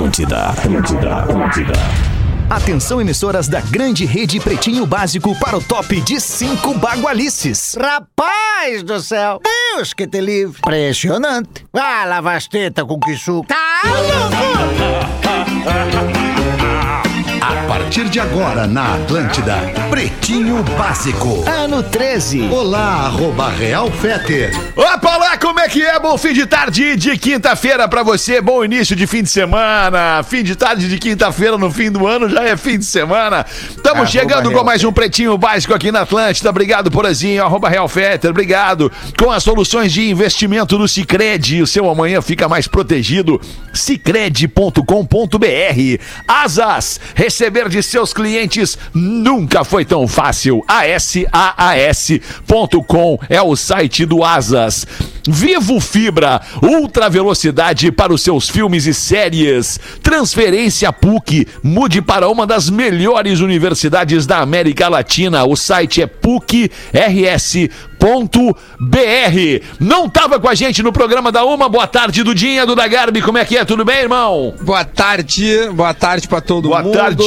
Atlântida, Atlântida, Atlântida. Atenção, emissoras da grande rede Pretinho Básico para o top de cinco bagualices. Rapaz do céu! Deus que te livre! Impressionante! Ah, lava as tetas com que suco! Tá louco! A partir de agora na Atlântida, Pretinho Básico. Ano 13. Olá, arroba Real Feter. Opa lá, como que é? Bom fim de tarde de quinta-feira pra você, bom início de fim de semana. Fim de tarde de quinta-feira no fim do ano já é fim de semana. Estamos chegando com mais um Pretinho Básico aqui na Atlântida. Obrigado, Porazinho, arroba Real Fetter, obrigado. Com as soluções de investimento do Cicred, o seu amanhã fica mais protegido. Cicred.com.br Asas, receber de seus clientes nunca foi tão fácil. ASAAS.com é o site do Asas. Vivo Fibra, ultra velocidade para os seus filmes e séries. Transferência PUC, mude para uma das melhores universidades da América Latina. O site é PUCRS.br. Não tava com a gente no programa da Uma. Boa tarde, Dudinha, Duda Garbi. Como é que é? Tudo bem, irmão? Boa tarde, boa tarde pra todo Boa mundo. tarde.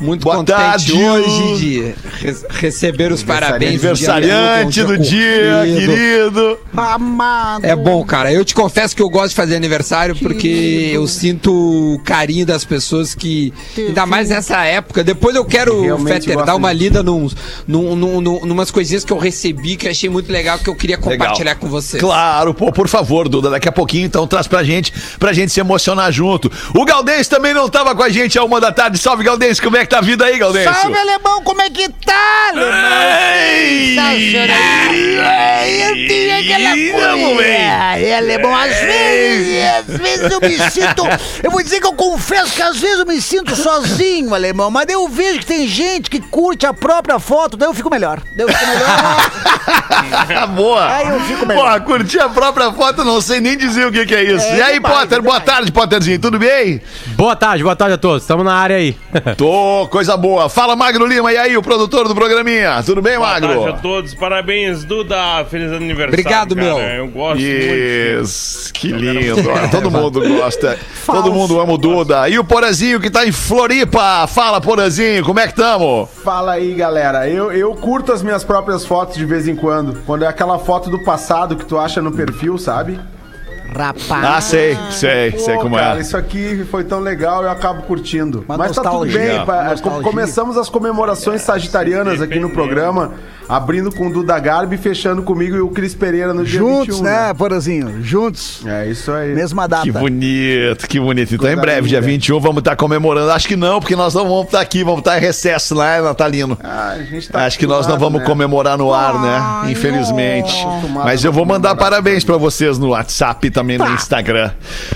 Muito Boa contente tarde. hoje de re- receber os parabéns. Aniversariante do dia, cumprido. querido. Amado! É bom, cara. Eu te confesso que eu gosto de fazer aniversário porque eu sinto o carinho das pessoas que. Ainda mais nessa época. Depois eu quero, Fetter, dar uma lida num, num, num, num- numas coisinhas que eu recebi que eu achei muito legal que eu queria compartilhar Legal. com vocês. Claro, pô, por favor, Duda, daqui a pouquinho então traz pra gente, pra gente se emocionar junto. O Galdense também não tava com a gente a uma da tarde. Salve, Galdense, como é que tá a vida aí, Galdense? Salve, alemão! Como é que tá, alemão? Sensacional! Eu tenho aquela Vamos, coisa. bem. É, alemão, às vezes, às vezes eu me sinto. Eu vou dizer que eu confesso que às vezes eu me sinto sozinho, alemão, mas daí eu vejo que tem gente que curte a própria foto, daí eu fico melhor. Daí eu fico melhor. Boa. Aí eu fico melhor. Porra, curti a própria foto, não sei nem dizer o que, que é isso. É e aí, demais, Potter, boa tarde, Potterzinho, tudo bem? Boa tarde, boa tarde a todos. Estamos na área aí. Tô, coisa boa. Fala, Magro Lima, e aí, o produtor do programinha? Tudo bem, Boa tarde a Magro? todos, parabéns, Duda, feliz aniversário. Obrigado, cara. meu. Eu gosto Isso, que lindo. Todo mundo gosta. Todo mundo ama o Duda. E o Porazinho que tá em Floripa. Fala, Porazinho, como é que tamo? Fala aí, galera. Eu, eu curto as minhas próprias fotos de vez em quando. Quando é aquela foto do passado que tu acha no perfil, sabe? Rapaz. Ah, sei, sei, Pô, sei como cara, é. isso aqui foi tão legal, eu acabo curtindo. Uma Mas tá tudo nostalgia, bem. nostalgia. co- Começamos as comemorações sagitarianas aqui no programa, abrindo com o Duda Garbi, fechando comigo e o Cris Pereira no dia Juntos, 21, né, Porazinho? Juntos. É isso aí. Mesma data. Que bonito, que bonito. Então, em breve, dia linda. 21, vamos estar comemorando. Acho que não, porque nós não vamos estar aqui, vamos estar em recesso lá, Natalino. Ah, a gente tá Acho que nós não vamos né? comemorar no ar, né? Ai, Infelizmente. não. Mas eu vou mandar parabéns pra vocês no WhatsApp também Tá. no Instagram.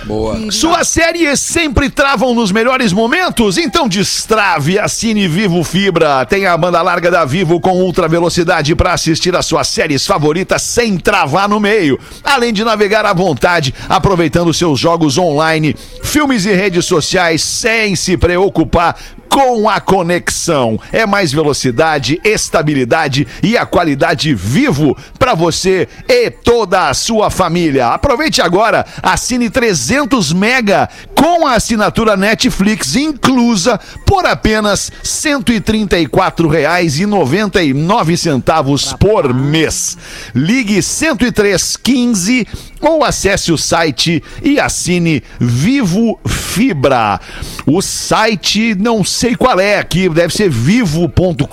Boa. Suas séries sempre travam nos melhores momentos? Então destrave, assine Vivo Fibra. Tem a banda larga da Vivo com ultra velocidade para assistir as suas séries favoritas sem travar no meio. Além de navegar à vontade, aproveitando seus jogos online, filmes e redes sociais sem se preocupar com a conexão. É mais velocidade, estabilidade e a qualidade vivo para você e toda a sua família. Aproveite agora, assine 300 mega com a assinatura Netflix inclusa por apenas R$ 134,99 por mês. Ligue 10315 ou acesse o site e assine Vivo Fibra. O site não sei qual é aqui, deve ser vivo.com.br,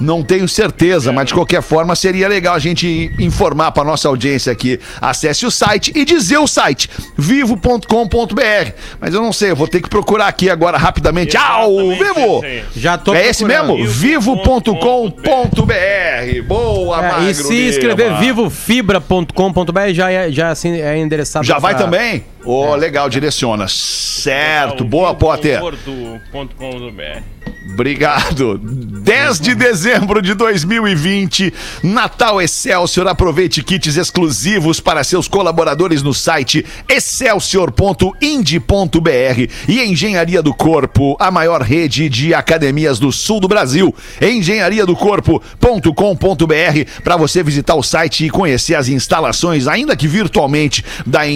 não tenho certeza, mas de qualquer forma seria legal a gente informar para nossa audiência aqui. Acesse o site e dizer o site, vivo.com.br. Mas eu não sei, eu vou ter que procurar aqui agora rapidamente. Ao vivo! Já tô É esse procurando. mesmo? Vivo.com.br. Boa, É, Magro e se escrever vivofibra.com.br já é, já assim, é endereçado. Já vai também? Ô, legal, direciona. Certo, boa, Potter. Obrigado. 10 de dezembro de 2020, Natal Excelsior. Aproveite kits exclusivos para seus colaboradores no site excelsior.ind.br e Engenharia do Corpo, a maior rede de academias do sul do Brasil. engenhariadocorpo.com.br para você visitar o site e conhecer as instalações, ainda que virtualmente, da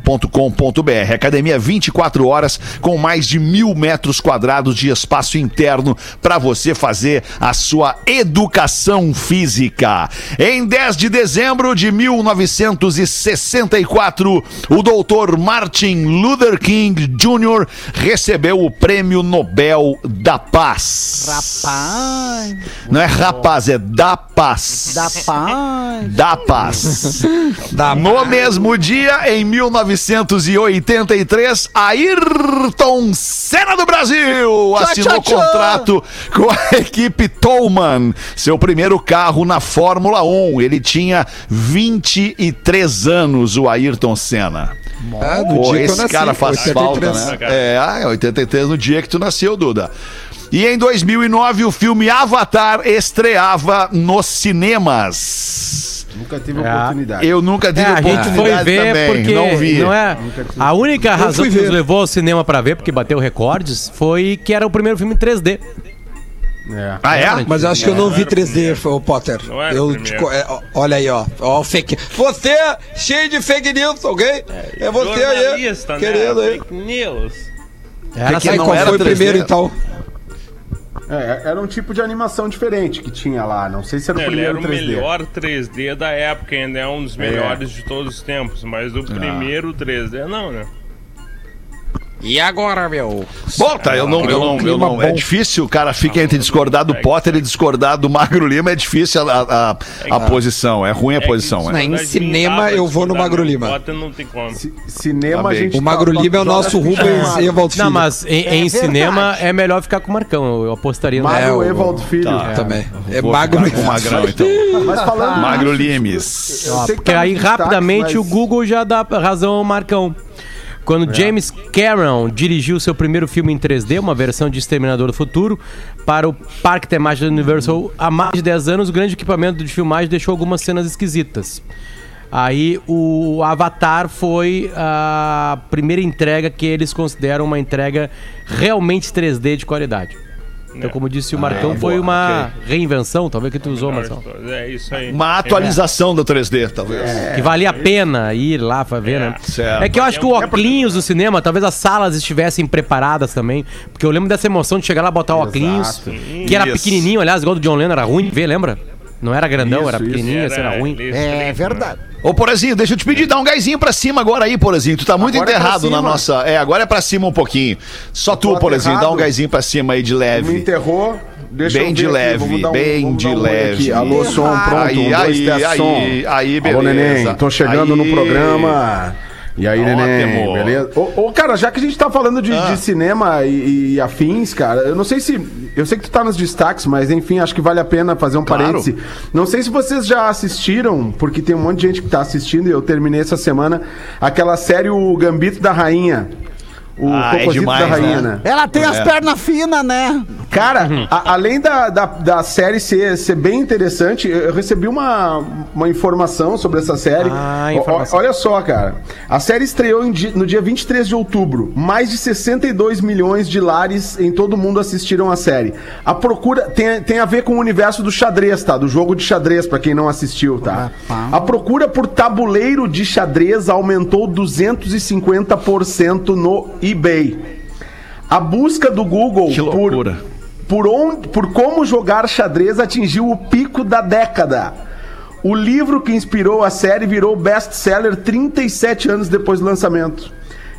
engenhariadocorpo.com.br. Academia 24 horas com mais de mil metros quadrados de espaço interno para você fazer a sua educação física. Em 10 de dezembro de 1964, o doutor Martin Luther King Jr. recebeu o Prêmio Nobel da Paz. Rapaz, Não é rapaz, é da paz. da paz. Da paz. no mesmo dia, em 1983, Ayrton Senna do Brasil assinou tchá, tchá. contrato com a equipe Tolman, seu primeiro carro na Fórmula 1. Ele tinha 23 anos, o Ayrton Senna. Ah, no Pô, dia que eu esse nasci, cara faz 83. falta, né? É 83 no dia que tu nasceu, Duda. E em 2009, o filme Avatar estreava nos cinemas. Nunca tive É. oportunidade. Eu nunca tive É, a gente oportunidade foi ver também, porque não vi. não é a única razão que nos levou ao cinema pra ver, porque bateu recordes, foi que era o primeiro filme em 3D. É. Ah, é? Mas eu acho que eu não vi 3D, o Potter. Não era Eu o te primeiro. co- é, olha aí, ó. Ó, o fake. Você, cheio de fake news, ok? É você aí. Né? Querido aí. Fake news. Era que Aí, não qual era foi o 3D? primeiro, então? É, era um tipo de animação diferente que tinha lá. Não sei se era o Ele era o 3D. melhor 3D da época, ainda é um dos melhores de todos os tempos. Mas Ah. o primeiro 3D não, né? E agora, meu? Bota, eu não, eu não, eu não. É difícil, o cara fica entre discordar do Potter e discordar do Magro Lima, é difícil a, a, a- a posição, é ruim a posição. que É. Né, em cinema, eu vou no Magro Lima. Potter não tem como. Ci- Cinema Tá a gente. O Magro tá- Lima é o nosso Rubens. Evald Filho. Não, mas em, em É cinema é melhor ficar com o Marcão. Eu apostaria no Magro É, o- Evald Filho. Tá. Também. É magro com o Magrão, então. Mas falando. Magro Limes. Porque aí rapidamente o Google já dá razão ao Marcão. Quando James Cameron dirigiu seu primeiro filme em 3D, uma versão de Exterminador do Futuro, para o Parque Temático da Universal há mais de 10 anos, o grande equipamento de filmagem deixou algumas cenas esquisitas. Aí o Avatar foi a primeira entrega que eles consideram uma entrega realmente 3D de qualidade. Então, como disse o Marcão, foi boa, uma reinvenção, talvez que tu usou, Marcão. É isso aí. Uma atualização do 3D, talvez. Que valia a pena ir lá pra ver, né? certo. É que eu acho que o óculos do cinema, talvez as salas estivessem preparadas também. Porque eu lembro dessa emoção de chegar lá e botar o óculos, que era pequenininho, aliás, igual do John Lennon, era ruim de ver, lembra? Não era grandão, Isso, era isso. pequenininho, esse era ruim. isso, É isso, verdade. Ô, Porazinho, deixa eu te pedir, dá um gásinho pra cima agora aí, Porazinho. Tu tá muito Agora é enterrado na cima. nossa. É, agora é pra cima um pouquinho. Só tu, Porazinho, dá um gásinho pra cima aí de Me leve. enterrou. Deixa Bem eu de leve, um- bem de um leve. aqui. Alô, som, pronto. Aí, um, dois, aí, aí, som. aí, Alô, beleza. neném, tô chegando no Aí. programa. E aí, neném, Ótimo. beleza? Ô, ô, cara, já que a gente tá falando de, Ah. de cinema e, e afins, cara, eu não sei se. Eu sei que tu tá nos destaques, mas enfim, acho que vale a pena fazer um Claro. parêntese. Não sei se vocês já assistiram, porque tem um monte de gente que tá assistindo e eu terminei essa semana, aquela série O Gambito da Rainha. O Ah, é demais, da Rainha, né? né? Ela tem as É. pernas finas, né? Cara, a- além da, da, da série ser, ser bem interessante, eu recebi uma, uma informação sobre essa série. Ah, O- o- informação. olha só, cara. A série estreou em no dia 23 de outubro. Mais de 62 milhões de lares em todo o mundo assistiram a série. A procura tem, tem a ver com o universo do xadrez, tá? Do jogo de xadrez, pra quem não assistiu, tá? A procura por tabuleiro de xadrez aumentou 250% no eBay. A busca do Google Que loucura. por, onde, por como jogar xadrez atingiu o pico da década. O livro que inspirou a série virou best-seller 37 anos depois do lançamento.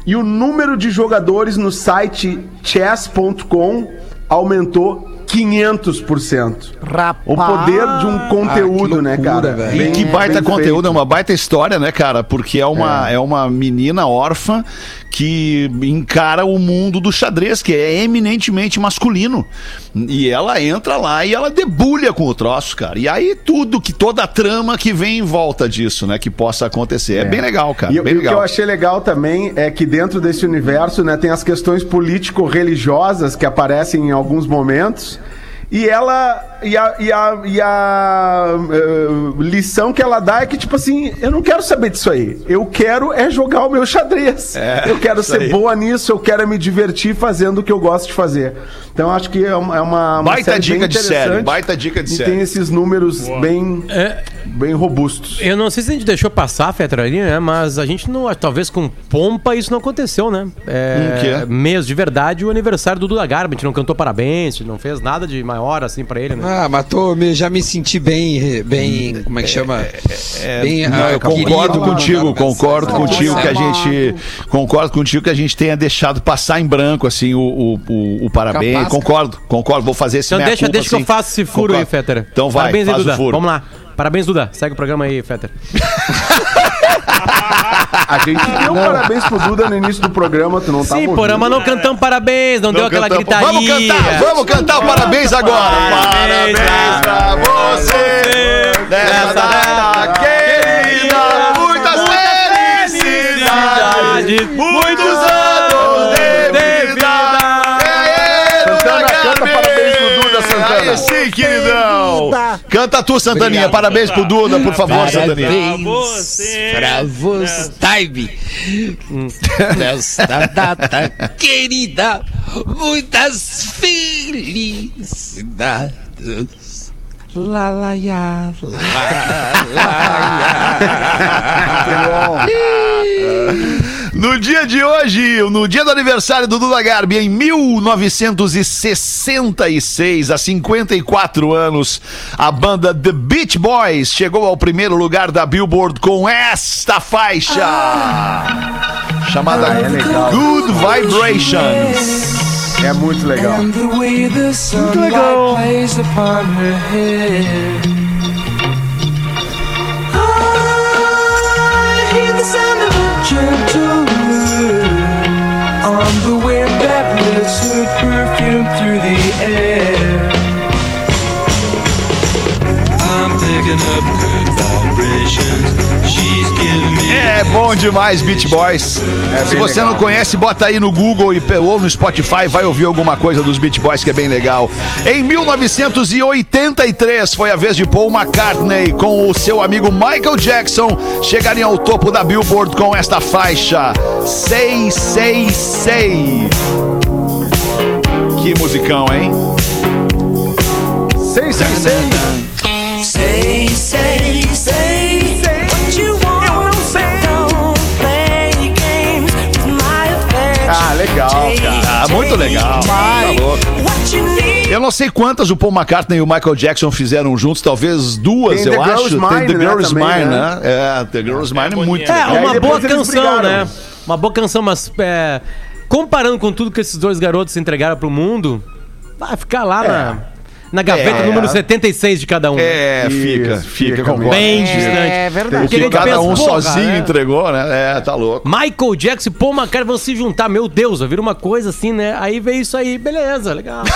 E o número de jogadores no site chess.com aumentou 500%. Rapaz. O poder de um conteúdo, Ah, que né, loucura, cara? E que baita conteúdo, feito. é uma baita história, né, cara? Porque é uma, é. uma menina órfã que encara o mundo do xadrez, que é eminentemente masculino. E ela entra lá e ela debulha com o troço, cara. E aí tudo, que toda a trama que vem em volta disso, né, que possa acontecer. É, bem legal, cara. E, bem e o que legal. eu achei legal também é que dentro desse universo, né, tem as questões político-religiosas que aparecem em alguns momentos. E ela. E a, e a, e a eh, lição que ela dá é que, tipo assim, eu não quero saber disso aí. Eu quero é jogar o meu xadrez. eu quero ser aí. boa nisso, eu quero me divertir fazendo o que eu gosto de fazer. Então acho que é uma. É uma, Baita série bem dica de série, baita dica de e série. tem esses números bem, É, bem robustos. eu não sei se a gente deixou passar a Fetra ali, né? Mas a gente não. Talvez com pompa isso não aconteceu, né? É, Hum, que é? Mês de verdade, o aniversário do Duda Garbi. A gente não cantou parabéns, a gente não fez nada de maior assim pra ele, né? Ah, mas tô, me- já me senti bem, bem, como é que chama? bem, Não, ah, eu concordo querido, contigo, concordo contigo que a gente concordo contigo que a gente tenha deixado passar em branco assim o, o, o- o parabéns. Capaz, concordo, concordo, vou fazer esse Então deixa, culpa, deixa que eu assim. faça esse furo aí, Concordo. Fetter. Então vai, Parabéns aí, faz Duda. o furo. Vamos lá. Parabéns, Duda. Segue o programa aí, Fetter. A gente deu parabéns pro Duda no início do programa, tu não tá Sim, porra, mas não cantamos parabéns, não, deu aquela cantamos. gritaria. Vamos cantar, vamos cantar o parabéns agora. Parabéns Parabéns pra você nessa data querida. Muitas felicidades, muitos Duda, sim, queridão. Canta tu, Santaninha. Parabéns pro Duda, por favor, Santaninha. Parabéns Pra você. pra você, Time. Nesta data querida, muitas felicidades. Lá, lá, ya, lá, lá, ya. No dia de hoje, no dia do aniversário do Duda Garbi, em 1966, há 54 anos, a banda The Beach Boys chegou ao primeiro lugar da Billboard com esta faixa. Chamada Good Vibrations. É muito legal. the way the wind that lifts her perfume through the air. I'm picking up é bom demais, Beat Boys. É Se você legal. não conhece, bota aí no Google e, ou no Spotify, vai ouvir alguma coisa dos Beat Boys que é bem legal. Em 1983 foi a vez de Paul McCartney com o seu amigo Michael Jackson chegarem ao topo da Billboard com esta faixa 666. Que musicão, hein? 666. 666. Legal, cara. Ah, muito legal. Eu não sei quantas o Paul McCartney e o Michael Jackson fizeram juntos, talvez duas, Tem eu The acho. Tem The né, Girl Is também, Mine, né? né? É, The Girl Is Mine é muito É, legal. aí uma boa canção, né? Uma boa canção, mas é, comparando com tudo que esses dois garotos entregaram pro mundo, vai ficar lá na, na gaveta É. número 76 de cada um. É, Isso, fica, fica fica, concordo. Bem É distante. verdade. O que Aquele cada pensa, um sozinho é. entregou, né? É, tá louco. Michael Jackson e Paul McCartney vão se juntar, meu Deus, vai vir uma coisa assim, né? Aí veio isso aí, beleza, legal.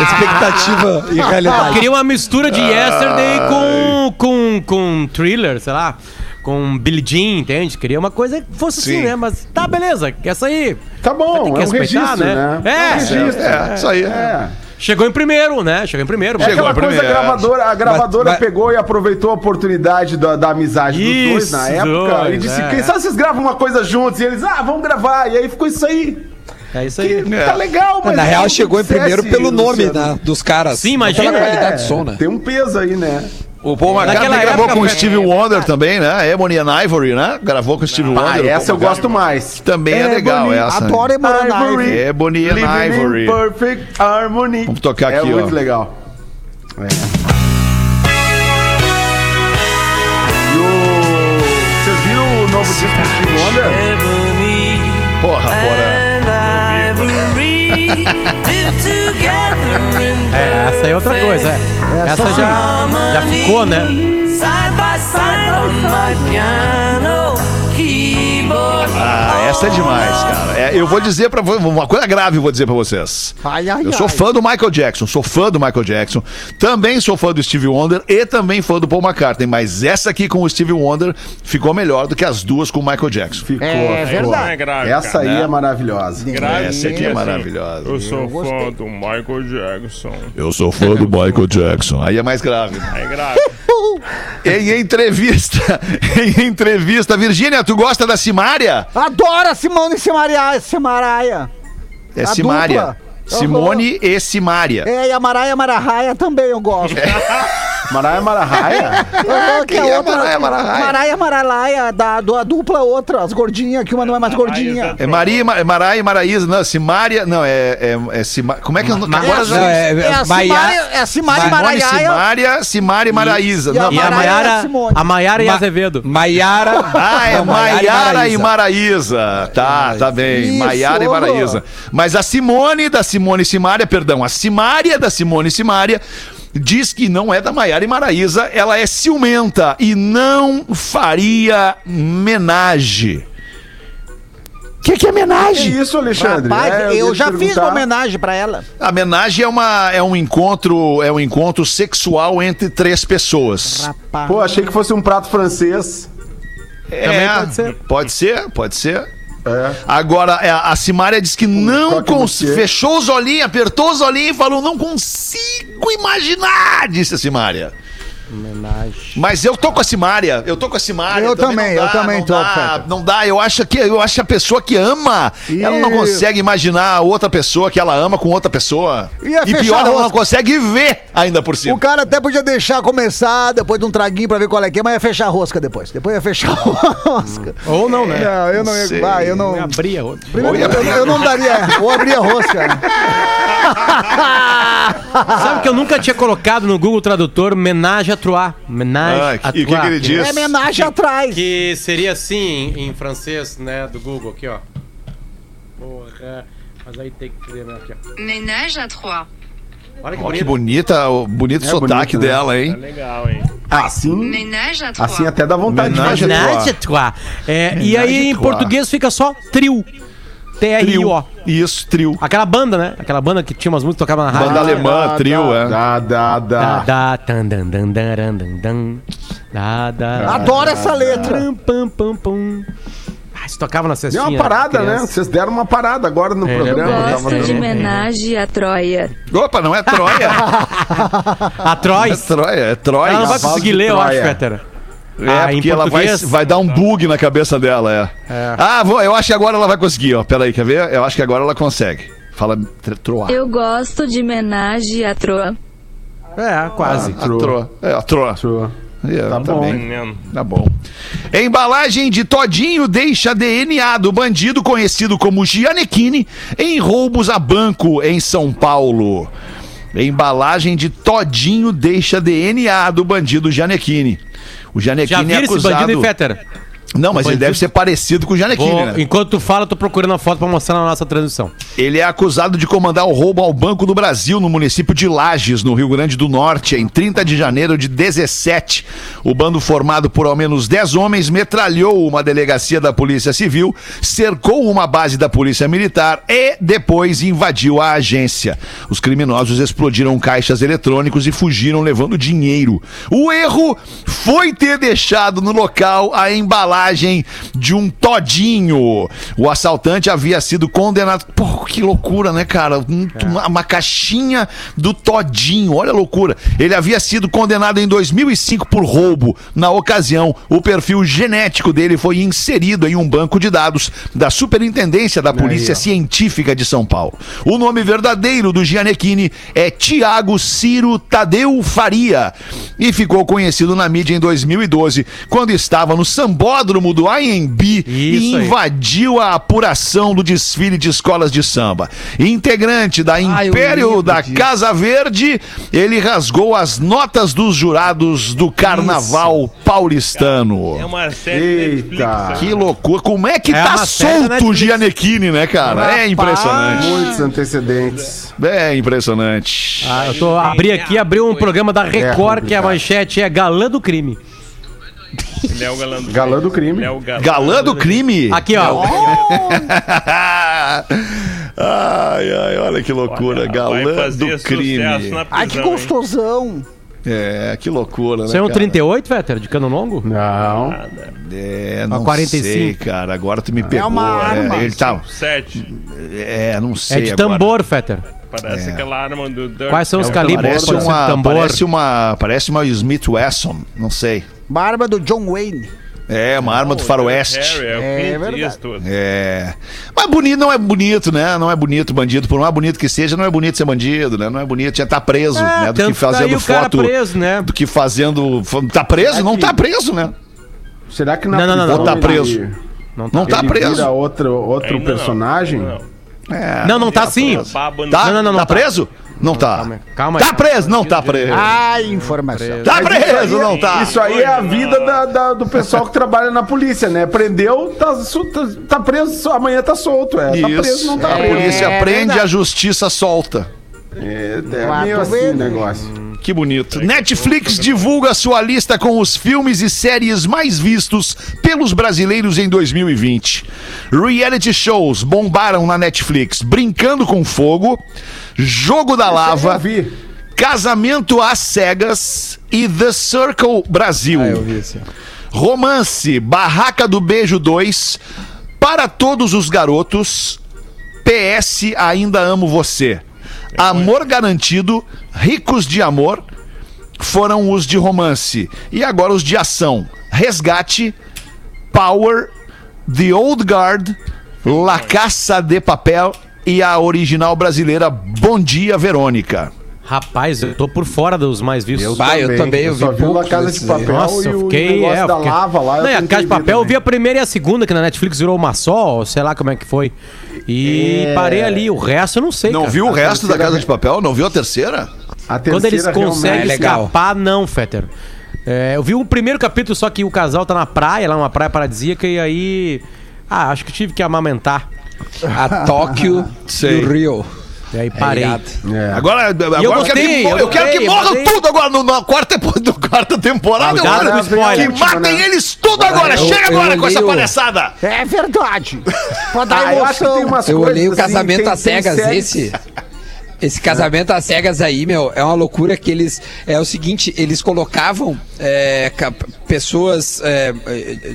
Expectativa e Eu realidade. queria uma mistura de Yesterday com, com, com Thriller, sei lá, com Billie Jean, entende? Queria uma coisa que fosse assim, Sim. né? Mas tá, beleza, essa aí. Tá bom, Tem que é um respeitar, registro, né? né? É, um registro. É, isso aí. É. Chegou em primeiro, né? Chegou em primeiro. É Chegou aquela a coisa, a gravadora, a gravadora Mas- mas- pegou e aproveitou a oportunidade da, da amizade dos dois Isso, na época dois, e disse, é. quem sabe vocês gravam uma coisa juntos? E eles, ah, vamos gravar. E aí ficou isso aí. É isso aí. Que tá legal, mas... Na é real, chegou em primeiro pelo nome né, dos caras. Sim, imagina. Pela É, qualidade de som, né? Tem um peso aí, né? O Paul McCartney Naquela gravou época, com o Steve é Wonder também, né? Ebony and Ivory, né? Gravou com o Steve Ah, Wonder. essa eu gosto mais. Também é legal essa. Adoro Emanuel. Ebony and Living Ivory. in perfect harmony. Vamos tocar aqui, É ó. muito legal. É. O... Vocês viram o novo disco do Steve Wonder? Ebony Porra, porra. And ivory. live together in É, essa é outra coisa. é. Essa já, já ficou, né? side by side on my piano keyboard. Ah, essa é demais, cara. É, eu vou dizer pra vocês, uma coisa grave eu vou dizer pra vocês. Ai, ai, Eu sou ai. fã do Michael Jackson, sou fã do Michael Jackson, também sou fã do Stevie Wonder e também fã do Paul McCartney, mas essa aqui com o Stevie Wonder ficou melhor do que as duas com o Michael Jackson. Ficou, É ficou. verdade. É grave, Essa cara. aí né? é maravilhosa. Grave Essa aqui que, é assim, maravilhosa. Eu sou fã do Michael Jackson. Eu sou fã do Michael Jackson. Aí é mais grave. É grave. Em entrevista, em entrevista, Virgínia, tu gosta da Simária? Adoro a Simone e Simaraia. Simaraia. É A Simária. dupla. Simone e Simária. É, e a Maraia Mararraia também eu gosto. Maraia Mararraia? Ah, que quem é é outra. Maraia Mararraia? Maraia Maralaia, da, do, a dupla outra, as gordinhas, que uma não é mais gordinha. É Maria, Ma- Maraia e Maraísa. Não, Simária. Não, é. é, é Sima- Como é que eu não. Agora já. É, É a Simária, é a Simária Simone, Maraiaia. Simária, Simária e Maraísa. E a Não, E a Maraia Maiara, a Maiara e Azevedo. Maiara. Ah, é Maiara e Maraísa. Tá, tá bem. Maiara e Maraísa. Mas a Simone da Simone Simária, perdão, a Simária da Simone Simária diz que não é da Maiara e Maraísa, ela é ciumenta e não faria menage. O que, que é Que menage? isso, Alexandre? Rapaz, É, eu ia já fiz uma homenagem pra ela. A menage é, uma, é um encontro é um encontro sexual entre três pessoas. Rapaz. Pô, achei que fosse um prato francês. É, pode ser. Pode ser, pode ser. É. Agora, é, a Simária diz que não cons... monsieur. fechou os olhinhos, apertou os olhinhos e falou: não consigo imaginar, disse a Simária. Mas eu tô com a Simária, eu tô com a Simária. Eu também, não eu também não tô, Dá, não dá, eu acho que eu acho que a pessoa que ama, ela não consegue imaginar outra pessoa que ela ama com outra pessoa. Ia e fechar pior, a ela não consegue ver ainda por O cima. cara até podia deixar começar depois de um traguinho pra ver qual é que é, mas ia fechar a rosca depois. Depois ia fechar a rosca. Ou não, né? Não, eu não ia. Sei. Ah, eu não. Não abria. Primeiro, Ou ia eu, eu não daria. Ou abrir a rosca. Sabe que eu nunca tinha colocado no Google Tradutor menage à trois. Menage Ah, à e o que que ele diz? É homenagem atrás. Que seria assim em francês, né, do Google, aqui, ó. Porra, mas aí tem que escrever aqui, ó. Ménage à trois. Olha que que bonito. bonita, o bonito É sotaque bonito, né? dela, É hein? legal, hein? Assim, assim até dá vontade de Homenagem fazer. à Menage à trois. É, e aí em português fica só trio. T-R-I-O. Isso, trio. Aquela banda, né? Aquela banda que tinha umas músicas que tocava na rádio. Banda alemã, trio, é. Dá, dá, Da, da, tan, dan, dan, dan, dan, dan. Da, da. Adoro essa letra. Pam, pam, pam, pam. Ah, isso tocava na Deu cestinha. uma parada, né? Vocês deram uma parada agora no É, programa. eu Tava Gosto de dando- menage à Troia. Opa, não é Troia. A é Trois. Troia, é Troia. Ela não vai conseguir de ler, eu acho, Troia. É, Ah, porque ela vai, vai dar um bug na cabeça dela, é. Ah, vou- eu acho que agora ela vai conseguir, ó. Pera aí, quer ver? Eu acho que agora ela consegue. Fala tr- troa. Eu gosto de menage à Troia. É, quase. A troa. É, a troa. Show. É, Tá bom. bem. Tá bom. Embalagem de Todinho deixa DNA do bandido conhecido como Gianecchini em roubos a banco em São Paulo. Embalagem de Todinho deixa DNA do bandido Gianecchini. O Já é viram esse acusado... bandido, hein, Fetter? Não, mas ele deve ser parecido com o Vou- né? enquanto tu fala, eu tô procurando a foto pra mostrar na nossa transmissão. Ele é acusado de comandar o roubo ao Banco do Brasil no município de Lages, no Rio Grande do Norte, em 30 de janeiro de 17. O bando formado por ao menos 10 homens metralhou uma delegacia da Polícia Civil, cercou uma base da Polícia Militar e depois invadiu a agência. Os criminosos explodiram caixas eletrônicos e fugiram levando dinheiro. O erro foi ter deixado no local a embalagem de um todinho. O assaltante havia sido condenado. Pô, que loucura, né, cara? Um- uma, uma caixinha do todinho. Olha a loucura. Ele havia sido condenado em 2005 por roubo. Na ocasião, o perfil genético dele foi inserido em um banco de dados da Superintendência da Polícia Científica de São Paulo. O nome verdadeiro do Gianecchini é Tiago Ciro Tadeu Faria e ficou conhecido na mídia em 2012, quando estava no Sambódromo Do AMB e Isso aí. invadiu a apuração do desfile de escolas de samba. Integrante da Império lembro da disso. Casa Verde, ele rasgou as notas dos jurados do Carnaval paulistano. É uma série Eita. Netflix. né? Que loucura. Como é que É tá solto o. Gianecchini, né, cara? É impressionante. Muitos antecedentes. É impressionante. Ah, eu tô abri aqui, abri um programa da Record que a manchete é Galã do Crime. Ele é o galã do Galã do crime. Ele é o galã, Galã do crime. Aqui, ó. ai, ai, olha que loucura. Olha, Galã do crime. na Ai, que prisão, hein? gostosão. É, que loucura, né? Isso é um cara? 38, Vetter, de cano longo? Não. É, não 45. sei, cara. Agora tu me pegou. uma arma. É, ele tá. Sete. É, não É sei. de agora. tambor, Fetter. Parece aquela arma do. Quais são os É o calibres? Parece uma, tambor. parece uma. Parece uma Smith Wesson. Não sei. Barba do John Wayne. É, uma arma do faroeste. Harry, é, É Clint verdade. É. Mas bonito não é bonito, né? Não é bonito bandido. Por mais bonito que seja, não é bonito ser bandido, né? Não é bonito já tá preso, né? Do que tanto fazendo cara foto. preso, né? Do que fazendo. Tá preso? Não tá preso, né? Será que na Não, não, não, não. Tá preso. Não Não tá preso. outro, outro personagem? ainda não. Não, não tá sim. Tá? Não, não, não, tá não tá. preso? Não tá. Calma, calma aí. Tá preso? Não tá preso. Ai, informação. Tá preso? Não tá. Isso aí é a vida da- da- do pessoal que trabalha na polícia, né? Prendeu, tá, su- tá, tá preso, amanhã tá solto. É. Tá preso, não tá a preso. polícia É prende, verdade. a justiça solta. É, é meio assim o negócio. Que bonito. Netflix divulga sua lista com os filmes e séries mais vistos pelos brasileiros em 2020. Reality shows bombaram na Netflix Brincando com Fogo, Jogo da Lava. Casamento às Cegas e The Circle Brasil. Ah, eu vi. Romance Barraca do Beijo 2, Para Todos os Garotos, PS Ainda Amo Você. Amor Garantido, Ricos de Amor, foram os de romance. E agora os de ação. Resgate, Power, The Old Guard, La Caça de Papel e a original brasileira Bom Dia Verônica. Rapaz, eu tô por fora dos mais vistos. Bah, eu também, eu vi só vi La Casa de. Papel Nossa, e eu o fiquei. negócio É, eu da fiquei... lava lá. Não, a Casa de Papel eu também. vi a primeira e a segunda, que na Netflix virou uma só, sei lá como é que foi. E É. parei ali. O resto eu não sei. Não cara. viu o resto da Casa de Papel? Não viu a terceira? A Quando eles conseguem É legal. escapar, não, Fetter. É, eu vi o primeiro capítulo, só que o casal tá na praia, lá uma praia paradisíaca, e aí. Ah, acho que tive que amamentar. A Tóquio Sei. e o Rio. E aí Tá parei. ligado? É. Agora, agora eu eu, gostei, quero que, mo- eu eu quero que gostei, morram tudo agora no- na quarta, no quarta temporada. eu Cuidado quero com o spoiler. Que matem né? eles tudo agora. Eu- Chega eu agora com olhei essa o- palhaçada. É verdade. Pode Ah, dar eu acho que tem emoção. umas Eu olhei o assim, casamento às cegas séries- esse. Esse casamento às cegas aí, meu, é uma loucura que eles. É o seguinte, eles colocavam é, pessoas é,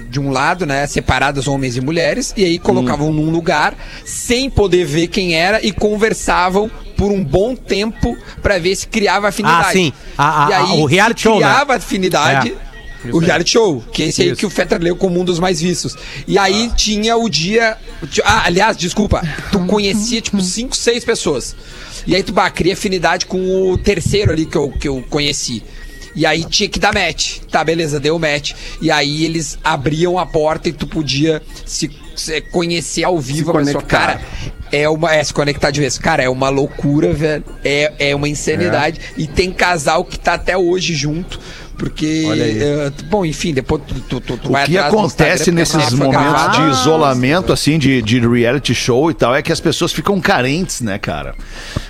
de um lado, né? Separadas, homens e mulheres, e aí colocavam num lugar sem poder ver quem era e conversavam por um bom tempo pra ver se criava afinidade. Ah, sim. A- a- e aí, o reality se show, né? criava afinidade. É. O reality show, que é esse aí que o Fetter leu como um dos mais vistos. E aí tinha o dia. Ah, aliás, desculpa. Tu conhecia, tipo, cinco, seis pessoas. E aí tu bah, cria afinidade com o terceiro ali que eu, que eu conheci. E aí tinha que dar match. Tá, beleza, deu match. E aí eles abriam a porta e tu podia se, se conhecer ao vivo a pessoa. conectar. Cara, é uma. É, se conectar de vez. Cara, é uma loucura, velho. É, é uma insanidade. E tem casal que tá até hoje junto. Porque. Eh, bom, enfim, depois tu, tu, tu, tu O que acontece nesses foi momentos de isolamento, assim, de, de reality show e tal, é que as pessoas ficam carentes, né, cara?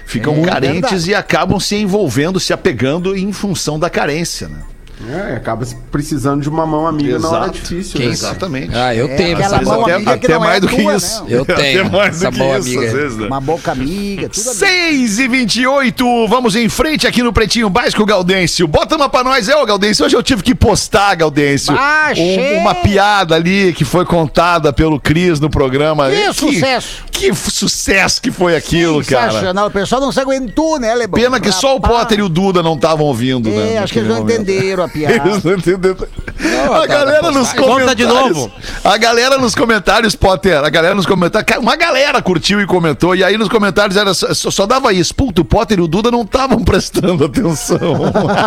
Ficam carentes verdade. e acabam se envolvendo, se apegando em função da carência, né? É, acaba se precisando de uma mão amiga na hora Exato. difícil. Que né? Exatamente. Ah, eu tenho aquela essa mão até, amiga que até não é mais do que tua, isso. né? Eu tenho Até mais essa do que boa isso, amiga. às vezes, né? Uma boca amiga, tudo bem. 6 e 28 vamos em frente aqui no Pretinho Básico, Gaudêncio. Bota uma pra nós, é, ô Gaudêncio. Hoje eu tive que postar, Gaudêncio, Ah, um- uma piada ali que foi contada pelo Cris no programa. Que E sucesso. Que sucesso que foi aquilo, cara. Sensacional. O pessoal não se aguentou, né, Lebão? Pena que só o Rapaz. Potter e o Duda não estavam ouvindo, né? É, acho que eles não entenderam a piada. Eles não a galera nos conta comentários. de novo. A galera nos comentários, Potter. A galera nos comentários. Uma galera curtiu e comentou. E aí nos comentários era só, só- só dava isso. Puto, o Potter e o Duda não estavam prestando atenção.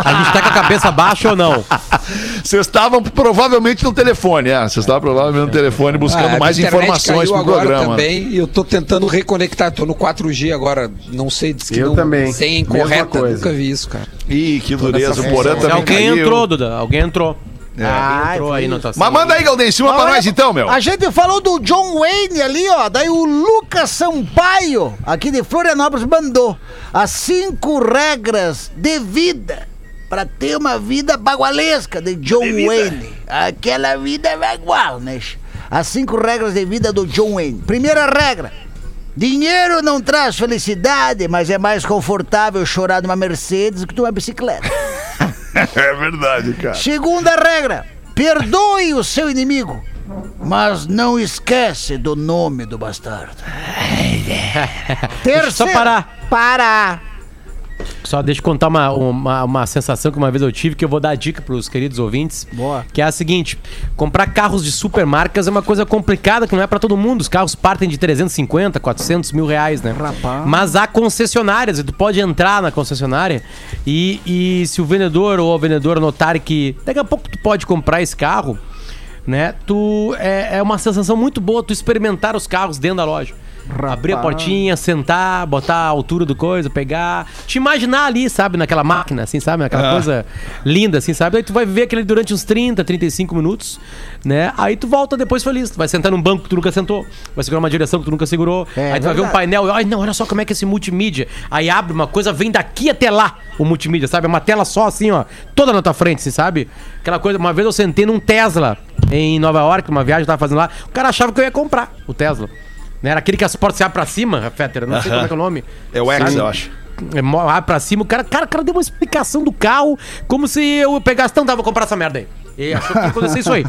A gente tá com a cabeça baixa ou não? Vocês estavam provavelmente no telefone, é. Vocês estavam provavelmente no telefone buscando Ah, mais informações pro agora programa. também e eu tô tentando reconectar. Tô no 4G agora. Não sei, diz que Eu não, também. Sem coisa. Nunca vi isso, cara. Ih, que dureza. O Porã também Alguém caiu. entrou, Duda. Alguém entrou. Ai, Alguém entrou aí na Mas manda aí, Galdêncio, uma pra Olha, nós então, meu. A gente falou do John Wayne ali, ó. Daí o Lucas Sampaio, aqui de Florianópolis, mandou as cinco regras de vida pra ter uma vida bagualesca de John Wayne. Aquela vida bagual, né? As cinco regras de vida do John Wayne. Primeira regra. Dinheiro não traz felicidade, mas é mais confortável chorar numa Mercedes do que numa bicicleta. É verdade, cara. Segunda regra: perdoe o seu inimigo, mas não esquece do nome do bastardo. Terceira, Só parar. Parar. Só deixa eu contar uma, uma, uma sensação que uma vez eu tive, que eu vou dar dica pros queridos ouvintes. Boa. Que é a seguinte: comprar carros de supermarcas é uma coisa complicada, que não é pra todo mundo. Os carros partem de 350, 400 mil reais, né? Rapaz. Mas há concessionárias, e tu pode entrar na concessionária e, e se o vendedor ou a vendedora notarem que daqui a pouco tu pode comprar esse carro, né? Tu é, é uma sensação muito boa tu experimentar os carros dentro da loja. Abrir a portinha, sentar, botar a altura do coisa, pegar. Te imaginar ali, sabe, naquela máquina, assim, sabe? Naquela coisa linda, assim, sabe? Aí tu vai viver aquele durante uns 30, 35 minutos, né? Aí tu volta depois feliz. Tu vai sentar num banco que tu nunca sentou, vai segurar uma direção que tu nunca segurou. É, aí tu vai ver um painel, ai não, olha só como é que é esse multimídia. Aí abre uma coisa, vem daqui até lá o multimídia, sabe? É uma tela só assim, ó, toda na tua frente, assim, sabe? Aquela coisa, uma vez eu sentei num Tesla em Nova York, uma viagem que eu tava fazendo lá, o cara achava que eu ia comprar o Tesla. Né? Era aquele que as portas se abrem pra cima, Fetter, não sei como é que é o nome. É o X, Sabe? eu acho. Abre pra cima, o cara, cara, o cara deu uma explicação do carro, como se eu pegasse, então tá, vou comprar essa merda aí. E achou que ia acontecer isso aí.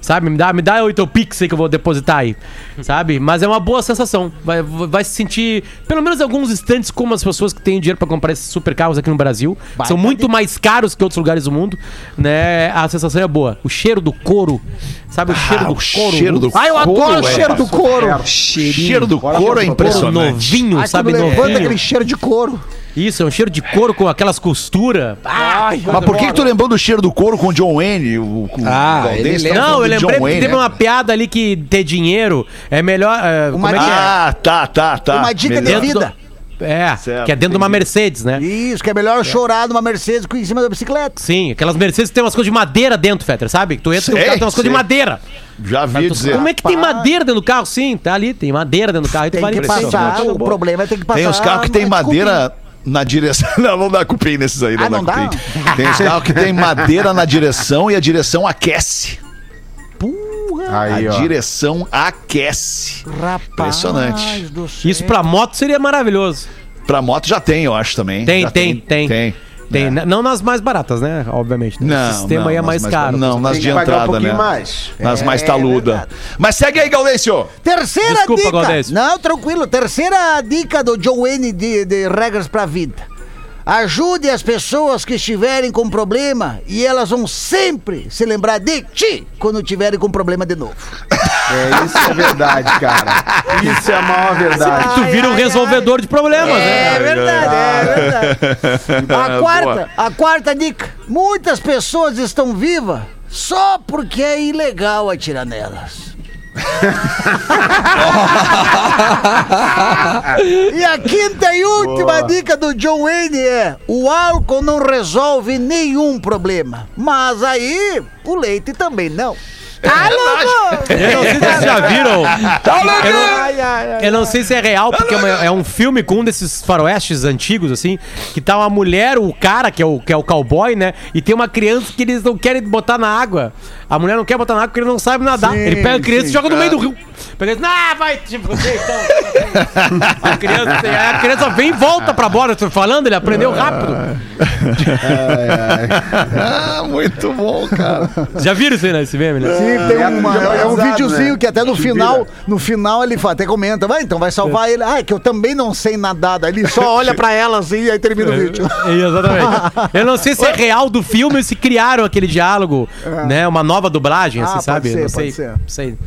Sabe, me dá, me dá o teu pix aí que eu vou depositar aí. Sabe? Mas é uma boa sensação. Vai, vai se sentir, pelo menos em alguns instantes, como as pessoas que têm dinheiro pra comprar esses super carros aqui no Brasil. São muito mais caros que outros lugares do mundo, né? A sensação é boa. O cheiro do couro, sabe? O cheiro Ah, do o couro. cheiro do Ai, eu adoro couro, o é. cheiro do couro. O cheiro do couro é impressionante. novinho, Ai, sabe? levanta Novinho. aquele cheiro de couro. Isso, é um cheiro de couro com aquelas costuras. Mas por que, que tu lembrou do cheiro do couro com o John Wayne? O, com Ah, o ele lembra. Não, eu lembrei John Wayne, teve né? uma piada ali que ter dinheiro é melhor. é, como é que é? Ah, tá, tá, tá. Uma dica de Melhor. Dentro vida. É, Certo, que é dentro de uma Mercedes, né? Isso, que é melhor chorar numa Mercedes que em cima da bicicleta. Sim, aquelas Mercedes que tem umas coisas de madeira dentro, Fetter, sabe? Tu entra no Sei, carro, tem umas coisas de madeira. Já vi Tu- dizer. Como é que tem madeira dentro do carro? Sim, tá ali, tem madeira dentro do carro. Tem que passar, o problema é ter que passar. Tem os carros que tem no madeira na direção. Não, não dá cupim nesses aí, não Ah, dá não dá? cupim. Tem os carros que tem madeira na direção e a direção aquece. Aí, a ó. direção aquece. Rapaz Impressionante. Isso pra moto seria maravilhoso. Pra moto já tem, eu acho também. Tem, Já tem, tem. Tem. Tem, É. Não nas mais baratas, né? Obviamente. né? Não, o sistema não, aí é nas mais caro. Não, nas de um entrada, pouquinho né? mais. Nas mais É taluda. verdade. Mas segue aí, Gaudêncio. Terceira Desculpa, dica. Galdêncio. Não, tranquilo. Terceira dica do John Wayne de, de regras pra vida. Ajude as pessoas que estiverem com problema e elas vão sempre se lembrar de ti quando tiverem com problema de novo. É, isso é verdade, cara. Isso é a maior verdade. Tu vira um ai, resolvedor de problemas, É né? verdade, é verdade. A Boa. quarta, a quarta dica. Muitas pessoas estão vivas só porque é ilegal atirar nelas. e a quinta e última dica do John Wayne é: o álcool não resolve nenhum problema. Mas aí, o leite também não. Tá louco? Eu não sei se vocês já viram. Eu não- Ai, ai, ai. Eu não sei se é real, porque é, é um filme com um desses faroestes antigos, assim, que tá uma mulher, o cara, que é o, que é o cowboy, né? E tem uma criança que eles não querem botar na água. A mulher não quer botar na água porque ele não sabe nadar. Sim, ele pega a criança sim. e joga no meio do rio. Pega ele, ah, vai te fuder, então. a, criança, a criança vem e volta pra bola. Tô falando, ele aprendeu rápido. Ah, muito bom, cara. Já viram isso aí, né? Esse meme, né? Sim, tem Neto uma, de é um aprendizado, videozinho né? que até no final, no final ele até comenta, vai, então vai salvar ele. Ah, é que eu também não sei nadar. Daí Ele só olha pra ela assim e aí termina o vídeo. Exatamente. Eu não sei se é real do filme ou se criaram aquele diálogo, né? Uma nova dublagem, Ah, assim, sabe? ser, não sei. ser. sei.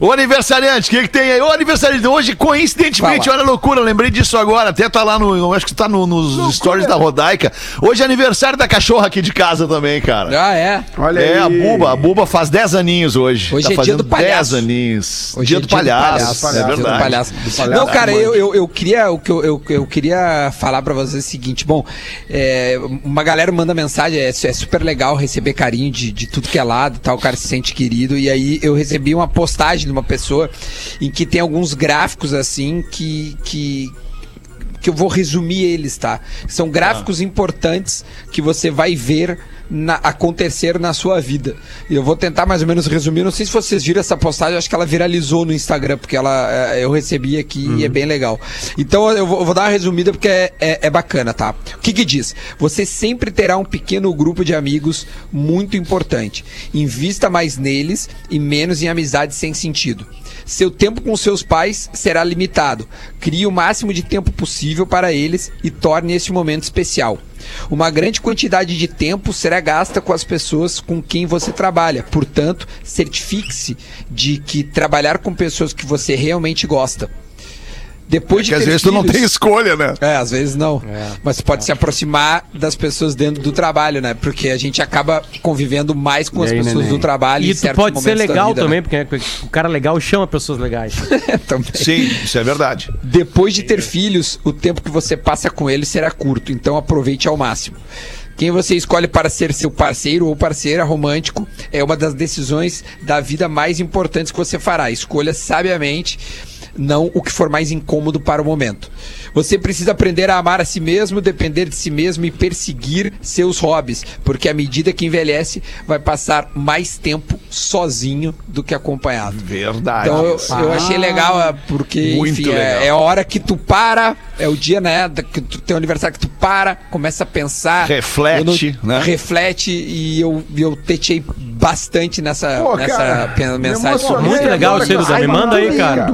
O aniversariante, o que, que tem aí? O aniversariante, hoje, coincidentemente, Fala. olha a loucura, lembrei disso agora, até tá lá no, eu acho que tá no- nos stories da Rodaica. Hoje é aniversário da cachorra aqui de casa também, cara. Ah, é? Olha é, aí. a Buba, a Buba faz 10 aninhos hoje. Hoje tá é dia fazendo do palhaço. 10 aninhos. Hoje dia, é do, palhaço, é dia do verdade. palhaço. palhaço Não, cara, eu, eu, eu queria, o que eu, eu, eu queria falar pra vocês o seguinte, bom, é, uma galera manda mensagem, é, é super legal receber carinho de, de tudo que é lado e tal, o cara se sente querido, e aí eu recebi uma postagem de uma pessoa em que tem alguns gráficos assim que, que, que eu vou resumir eles, tá? São gráficos importantes que você vai ver na- acontecer na sua vida. E eu vou tentar mais ou menos resumir. Não sei se vocês viram essa postagem, acho que ela viralizou no Instagram, porque ela eh, eu recebi aqui e é bem legal. Então eu vou, eu vou dar uma resumida porque é, é- é bacana, tá? O que que diz? Você sempre terá um pequeno grupo de amigos muito importante. Invista mais neles e menos em amizades sem sentido. Seu tempo com seus pais será limitado. Crie o máximo de tempo possível para eles e torne esse momento especial. Uma grande quantidade de tempo será gasta com as pessoas com quem você trabalha. Portanto, certifique-se de que trabalhar com pessoas que você realmente gosta. Depois de Porque às ter vezes tu não filhos- tem escolha, né? é, às vezes não. Mas você pode se aproximar das pessoas dentro do trabalho, né? Porque a gente acaba convivendo mais com as aí, pessoas neném? do trabalho. em E tu pode ser legal vida, também, porque o cara legal chama pessoas legais. né? Também. Sim, isso é verdade. Depois de ter filhos, o tempo que você passa com eles será curto, então aproveite ao máximo. Quem você escolhe para ser seu parceiro ou parceira romântico é uma das decisões da vida mais importantes que você fará. Escolha sabiamente, não o que for mais incômodo para o momento. Você precisa aprender a amar a si mesmo, depender de si mesmo e perseguir seus hobbies, porque à medida que envelhece, vai passar mais tempo sozinho do que acompanhado. Verdade. Então eu, eu achei legal, é, porque, enfim, legal. é, é a hora que tu para, é o dia, né, que tu tem aniversário que tu para, começa a pensar. Reflete, não- né? Reflete e eu, eu tetei bastante nessa, Pô, nessa cara, me mensagem. Muito legal. Duda. Me manda aí, cara.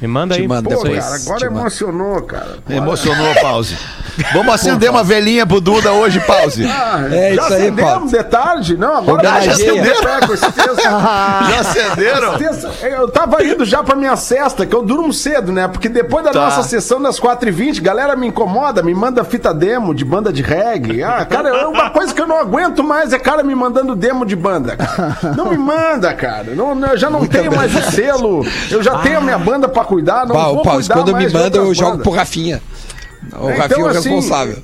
Me manda Te aí. mando Pô, depois. cara, agora te emocionou, cara. Emocionou, Pause. Vamos acender uma velhinha pro Duda hoje, Pause. Ah, É já isso aí, acendemos de tarde? Não, agora Já já acenderam? Já acenderam? Terça- Eu tava indo já pra minha cesta, que eu durmo cedo, né? Porque depois da Tá. nossa sessão das 4h20, galera me incomoda, me manda fita demo de banda de reggae. Ah, cara, é uma coisa que eu não aguento mais é cara me mandando demo de banda. cara. Não me manda, cara. Não, eu já não tenho mais o selo. Eu já tenho a minha banda pra cuidar, não Pá, vou Paulo, cuidar quando me manda, eu jogo bandas. pro Rafinha. O É, Rafinha então, é o assim, responsável.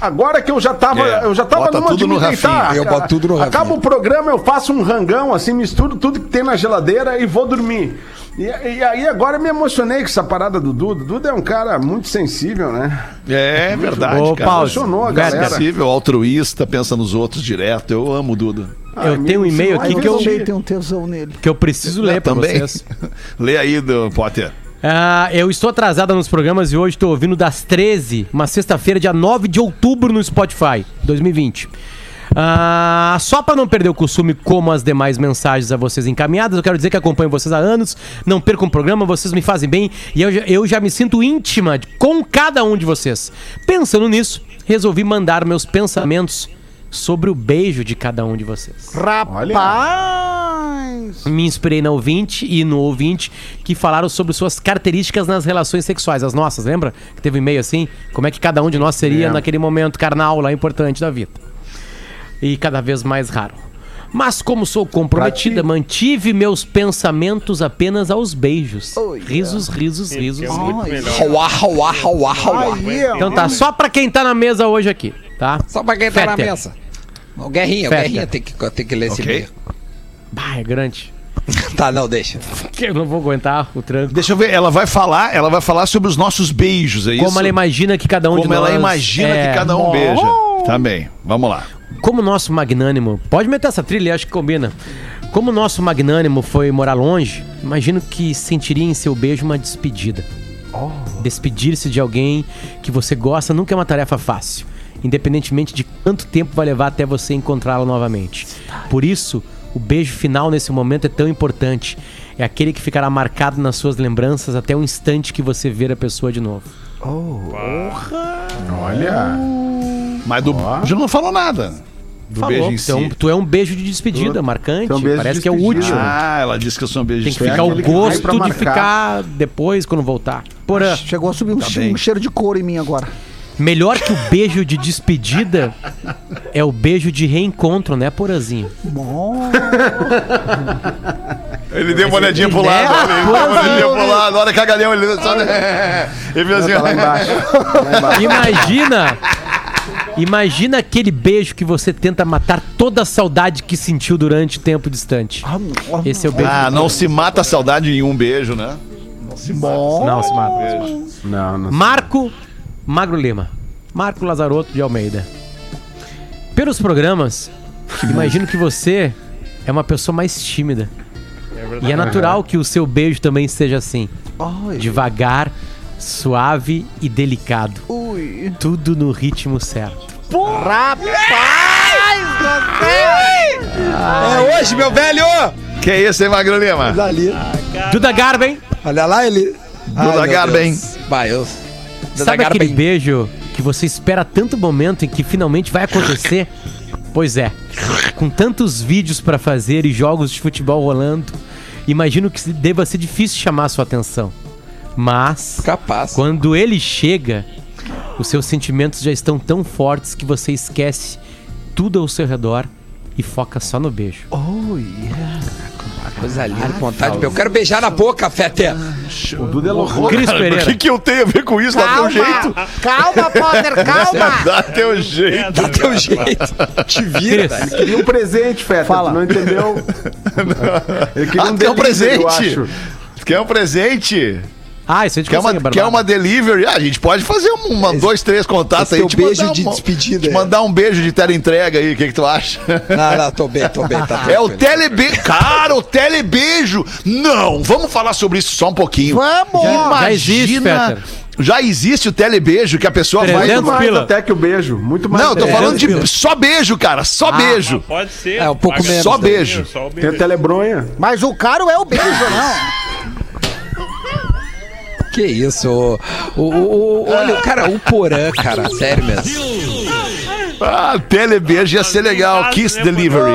Agora que eu já tava, É, eu já tava bota numa tudo de me deitar, Rafinha. Eu boto tudo no Rafinha. Acaba o programa, eu faço um rangão, assim, misturo tudo que tem na geladeira e vou dormir. E, e aí agora eu me emocionei com essa parada do Duda. Duda é um cara muito sensível, né? É verdade, Ô, cara. Emocionou a galera. Sensível, altruísta, pensa nos outros direto. Eu amo o Duda. Ah, Eu tenho um e-mail aqui que eu- resolvi. tem um tesão nele. Que eu preciso ler pra Também. vocês. Lê aí, do Potter. Ah, eu estou atrasada nos programas e hoje estou ouvindo das 13, uma sexta-feira, dia 9 de outubro no Spotify, 2020. Ah, só para não perder o costume, como as demais mensagens a vocês encaminhadas, eu quero dizer que acompanho vocês há anos, não percam o programa, vocês me fazem bem e eu, já- eu já me sinto íntima com cada um de vocês. Pensando nisso, resolvi mandar meus pensamentos sobre o beijo de cada um de vocês. Rapaz! Me inspirei na ouvinte e no ouvinte que falaram sobre suas características nas relações sexuais, as nossas, lembra? Que teve um e-mail assim, como é que cada um de nós seria Lembro. naquele momento carnal lá importante da vida. E cada vez mais raro. Mas como sou comprometida, mantive meus pensamentos apenas aos beijos. Risos, risos, risos. É. Aí, ó. Então tá, só pra quem tá na mesa hoje aqui, tá? Só pra quem tá na mesa. O Guerrinha, o Fetter. Guerrinha tem que, tem que ler esse Ok. e-mail. Bah, é grande. Tá, não, deixa. Que Eu não vou aguentar o tranco. Deixa eu ver, ela vai falar, ela vai falar sobre os nossos beijos, é isso? Como ela imagina que cada um de Como nós... ela imagina é, que cada um beija. Tá bem, vamos lá. Como o nosso magnânimo. Pode meter essa trilha, acho que combina. Como o nosso magnânimo foi morar longe, imagino que sentiria em seu beijo uma despedida. Despedir-se de alguém que você gosta nunca é uma tarefa fácil, independentemente de quanto tempo vai levar até você encontrá-la novamente. Por isso, O beijo final nesse momento é tão importante. É aquele que ficará marcado nas suas lembranças até o instante que você ver a pessoa de novo. Olha. Mas do. Já não falou nada. Do Falou, beijo em tu, é um, si. tu é um beijo de despedida, marcante. tu é um beijo de Parece que é o despedida. último. Ah, ela disse que eu sou um beijo Tem de que é ficar o que gosto de ficar depois quando voltar. Porã, Chegou a subir um, che- bem. um cheiro de couro em mim agora. Melhor que o beijo de despedida é o beijo de reencontro, né, Porazinho? Bom. Ele deu uma olhadinha pro lado, ele deu uma olhadinha pro lado, olha cagalhão, ele só... Ele viu assim, lá embaixo. Lá embaixo. Imagina. Imagina aquele beijo que você tenta matar toda a saudade que sentiu durante o tempo distante. Esse é o beijo. Ah, não se mata a saudade em um beijo, né? Bom. Não, se mata. Não, não. Marco Magro Lima. Marco Lazarotto de Almeida. Pelos programas, imagino que você é uma pessoa mais tímida. E é natural que o seu beijo também seja assim. Ai, Devagar, suave e delicado. ui. Tudo no ritmo certo. Rapaz do céu! É hoje, meu velho! Que isso, hein, Magro Lima? Ali. Duda Garben, Olha lá ele. Duda Garben. Vai, eu. Sabe aquele Garben. beijo que você espera tanto momento em que finalmente vai acontecer? Pois é. Com tantos vídeos pra fazer e jogos de futebol rolando, imagino que deva ser difícil chamar sua atenção. Mas Capaz. quando ele chega, os seus sentimentos já estão tão fortes que você esquece tudo ao seu redor e foca só no beijo. Coisa linda, vontade. de- Eu quero beijar na boca, Fete. O Duda é louco. Cris Cara, o Pereira. que, que eu tenho a ver com isso? Dá teu jeito. Calma, Potter, calma! Dá teu jeito. Dá teu jeito. Te vira. Cris, Queria um presente, Feta. Fala. Tu não entendeu? Ele queria Ah, quer um delivery, eu presente? acho. Quer um presente? Ah, isso a gente Quer uma, quer Barbara. uma delivery? Ah, a gente pode fazer um- uma, dois, três contatos esse aí. te beijo mandar de uma- despedida, Te é. mandar um beijo de teleentrega aí, o que, que tu acha? Não, não, tô bem, tô bem. Tá É o telebeijo. Cara, o telebeijo. Não, vamos falar sobre isso só um pouquinho. Vamos! Já- já existe, Imagina-. Já existe o telebeijo que a pessoa vai. 300 Muito mais pila. até que o beijo. Muito mais. Não, eu tô falando pila. de só beijo, cara. Só beijo. Pode ser. É, um pouco Paga menos, só né? beijo. Só o Tem beijo. a telebronha. Mas o caro é o beijo, não. Que isso? O, o, o- olha, cara, o Porã, cara, sério mesmo. Ah, telebeijo ia ser legal. Kiss Delivery.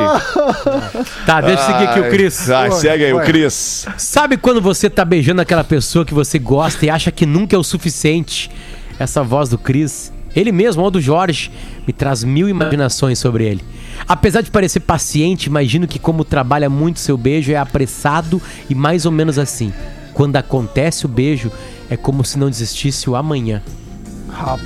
Tá, deixa eu seguir aqui o Cris. Vai, segue aí, o Cris. Sabe quando você tá beijando aquela pessoa que você gosta e acha que nunca é o suficiente? Essa voz do Cris, ele mesmo, ou do Jorge, me traz mil imaginações sobre ele. Apesar de parecer paciente, imagino que como trabalha muito seu beijo é apressado e mais ou menos assim. Quando acontece o beijo, é como se não existisse o amanhã.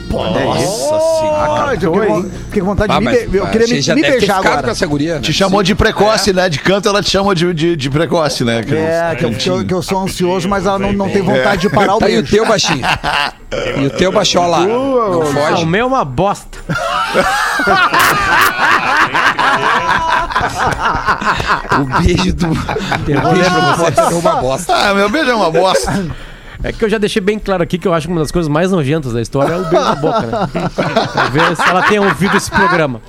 Nossa senhora. Ai, eu fiquei, com- fiquei com vontade Ah, de me, mas, be- Eu queria me, já me beijar agora. com essa guria. né? Te chamou de precoce, né? De canto ela te chamou de, de, de precoce, né? É, que eu, que, eu, que eu sou ansioso, mas ela não, não tem vontade de parar o Tá, e o beijo. teu baixinho? E o teu baixola? Não Ah, o foge? meu é uma bosta. O beijo do. O beijo é uma bosta. Ah, meu beijo é uma bosta. É que eu já deixei bem claro aqui que eu acho que uma das coisas mais nojentas da história é o beijo na boca, né? Pra ver se ela tenha ouvido esse programa.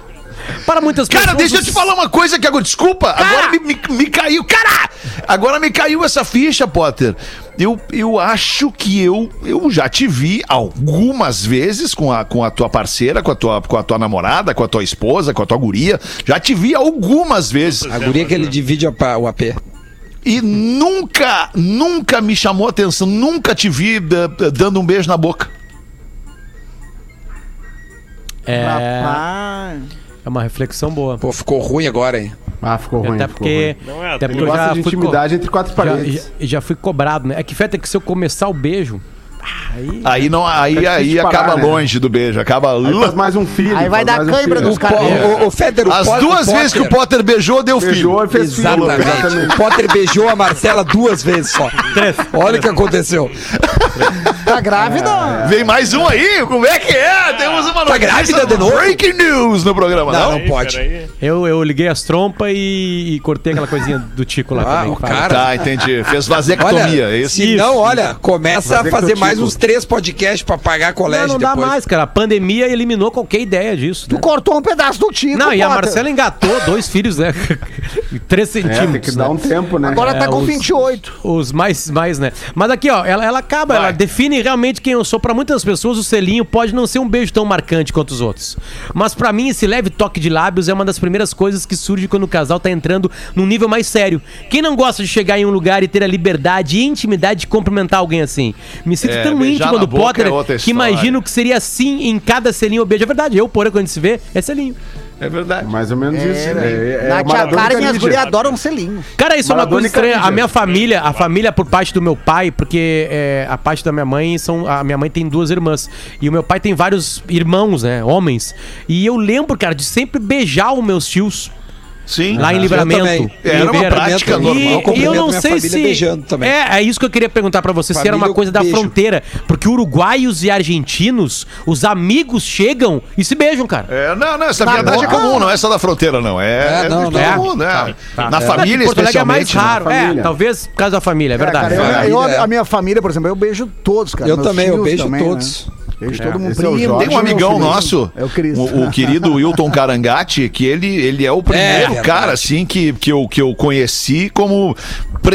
Para muitas pessoas. Cara, deixa eu te falar uma coisa que agora. Desculpa, agora me, me, me caiu. Cara! Agora me caiu essa ficha, Potter. Eu, eu acho que eu, eu já te vi algumas vezes com a, com a tua parceira, com a tua, com a tua namorada, com a tua esposa, com a tua guria. Já te vi algumas vezes. A guria que ele divide o AP. E nunca, nunca me chamou atenção. Nunca te vi da- dando um beijo na boca. É, Rapaz. é uma reflexão boa. Pô, ficou ruim agora, hein? Ah, ficou ruim. Até porque, ruim. Não é, até porque eu Gosta já de fui, co- intimidade entre quatro já, paredes. já, já fui cobrado, né? É que feta é que se eu começar o beijo, aí Aí não, aí, É aí de parar, acaba né? longe do beijo. Acaba. Aí mais um filho. Aí vai dar um cãibra nos O, caras. O, o Feder, o As duas vezes que o Potter beijou, deu filho. Beijou e fez filho. Exatamente. O Potter beijou a Marcela duas vezes só. Olha o que aconteceu. Tá grávida? Vem mais um aí? Como é que é? Temos uma Tá grávida de novo? Breaking news no programa, Não, não? não pode. Eu, eu liguei as trompas e, e cortei aquela coisinha do Tico lá Ah, também. cara- Tá, entendi. Fez vasectomia, Olha, é se não, olha, começa a fazer mais mais uns três podcasts pra pagar colégio Não, não dá depois. mais, cara. A pandemia eliminou qualquer ideia disso. Tu né? cortou um pedaço do Tico, Não, e a. Marcela engatou dois filhos, né? Três É, centímetros. tem que dar né? um tempo, né? Agora tá É, com os- 28. Os mais, mais, né? Mas aqui, ó, ela, ela acaba, ela define realmente quem eu sou. Pra muitas pessoas, o selinho pode não ser um beijo tão marcante quanto os outros. Mas pra mim, esse leve toque de lábios é uma das primeiras coisas que surge quando o casal tá entrando num nível mais sério. Quem não gosta de chegar em um lugar e ter a liberdade e intimidade de cumprimentar alguém assim? Me sinto É, tão na do Potter é que imagino que seria assim em cada selinho ou beijo. É verdade, eu, porra, quando se vê, é selinho. É verdade. Mais ou menos isso. É, é, Na tia Maradona cara, minhas gurias adoram um selinho. Cara, isso é uma Maradona coisa estranha. A minha família, a família por parte do meu pai, porque é, a parte da minha mãe são. A minha mãe tem duas irmãs. E o meu pai tem vários irmãos, né? Homens. E eu lembro, cara, de sempre beijar os meus tios. Sim. Lá em Livramento. Era uma Ribeira. prática E- normal. E, eu não sei família se. beijando também. É, é isso que eu queria perguntar pra você, se era uma Família, coisa da beijo. fronteira. Porque uruguaios e argentinos, os amigos chegam e se beijam, cara. É, não, não, essa viadagem é comum, não é só da fronteira, não. É, É, é não, de todo não. mundo, né? Tá. Na É. família, Porto Alegre é mais especialmente. raro. É, família. talvez por causa da família, é verdade. Cara, eu- Família, eu- é. a minha família, por exemplo, eu beijo todos, cara. Eu Meus também, eu beijo também, todos. Né? Beijo todo mundo. é o primo. Jorge. Tem um amigão Meu filho. nosso, É o Cris. o, o querido Wilton Carangati, que ele, ele é o primeiro É, cara, assim, que, que, eu, que eu conheci como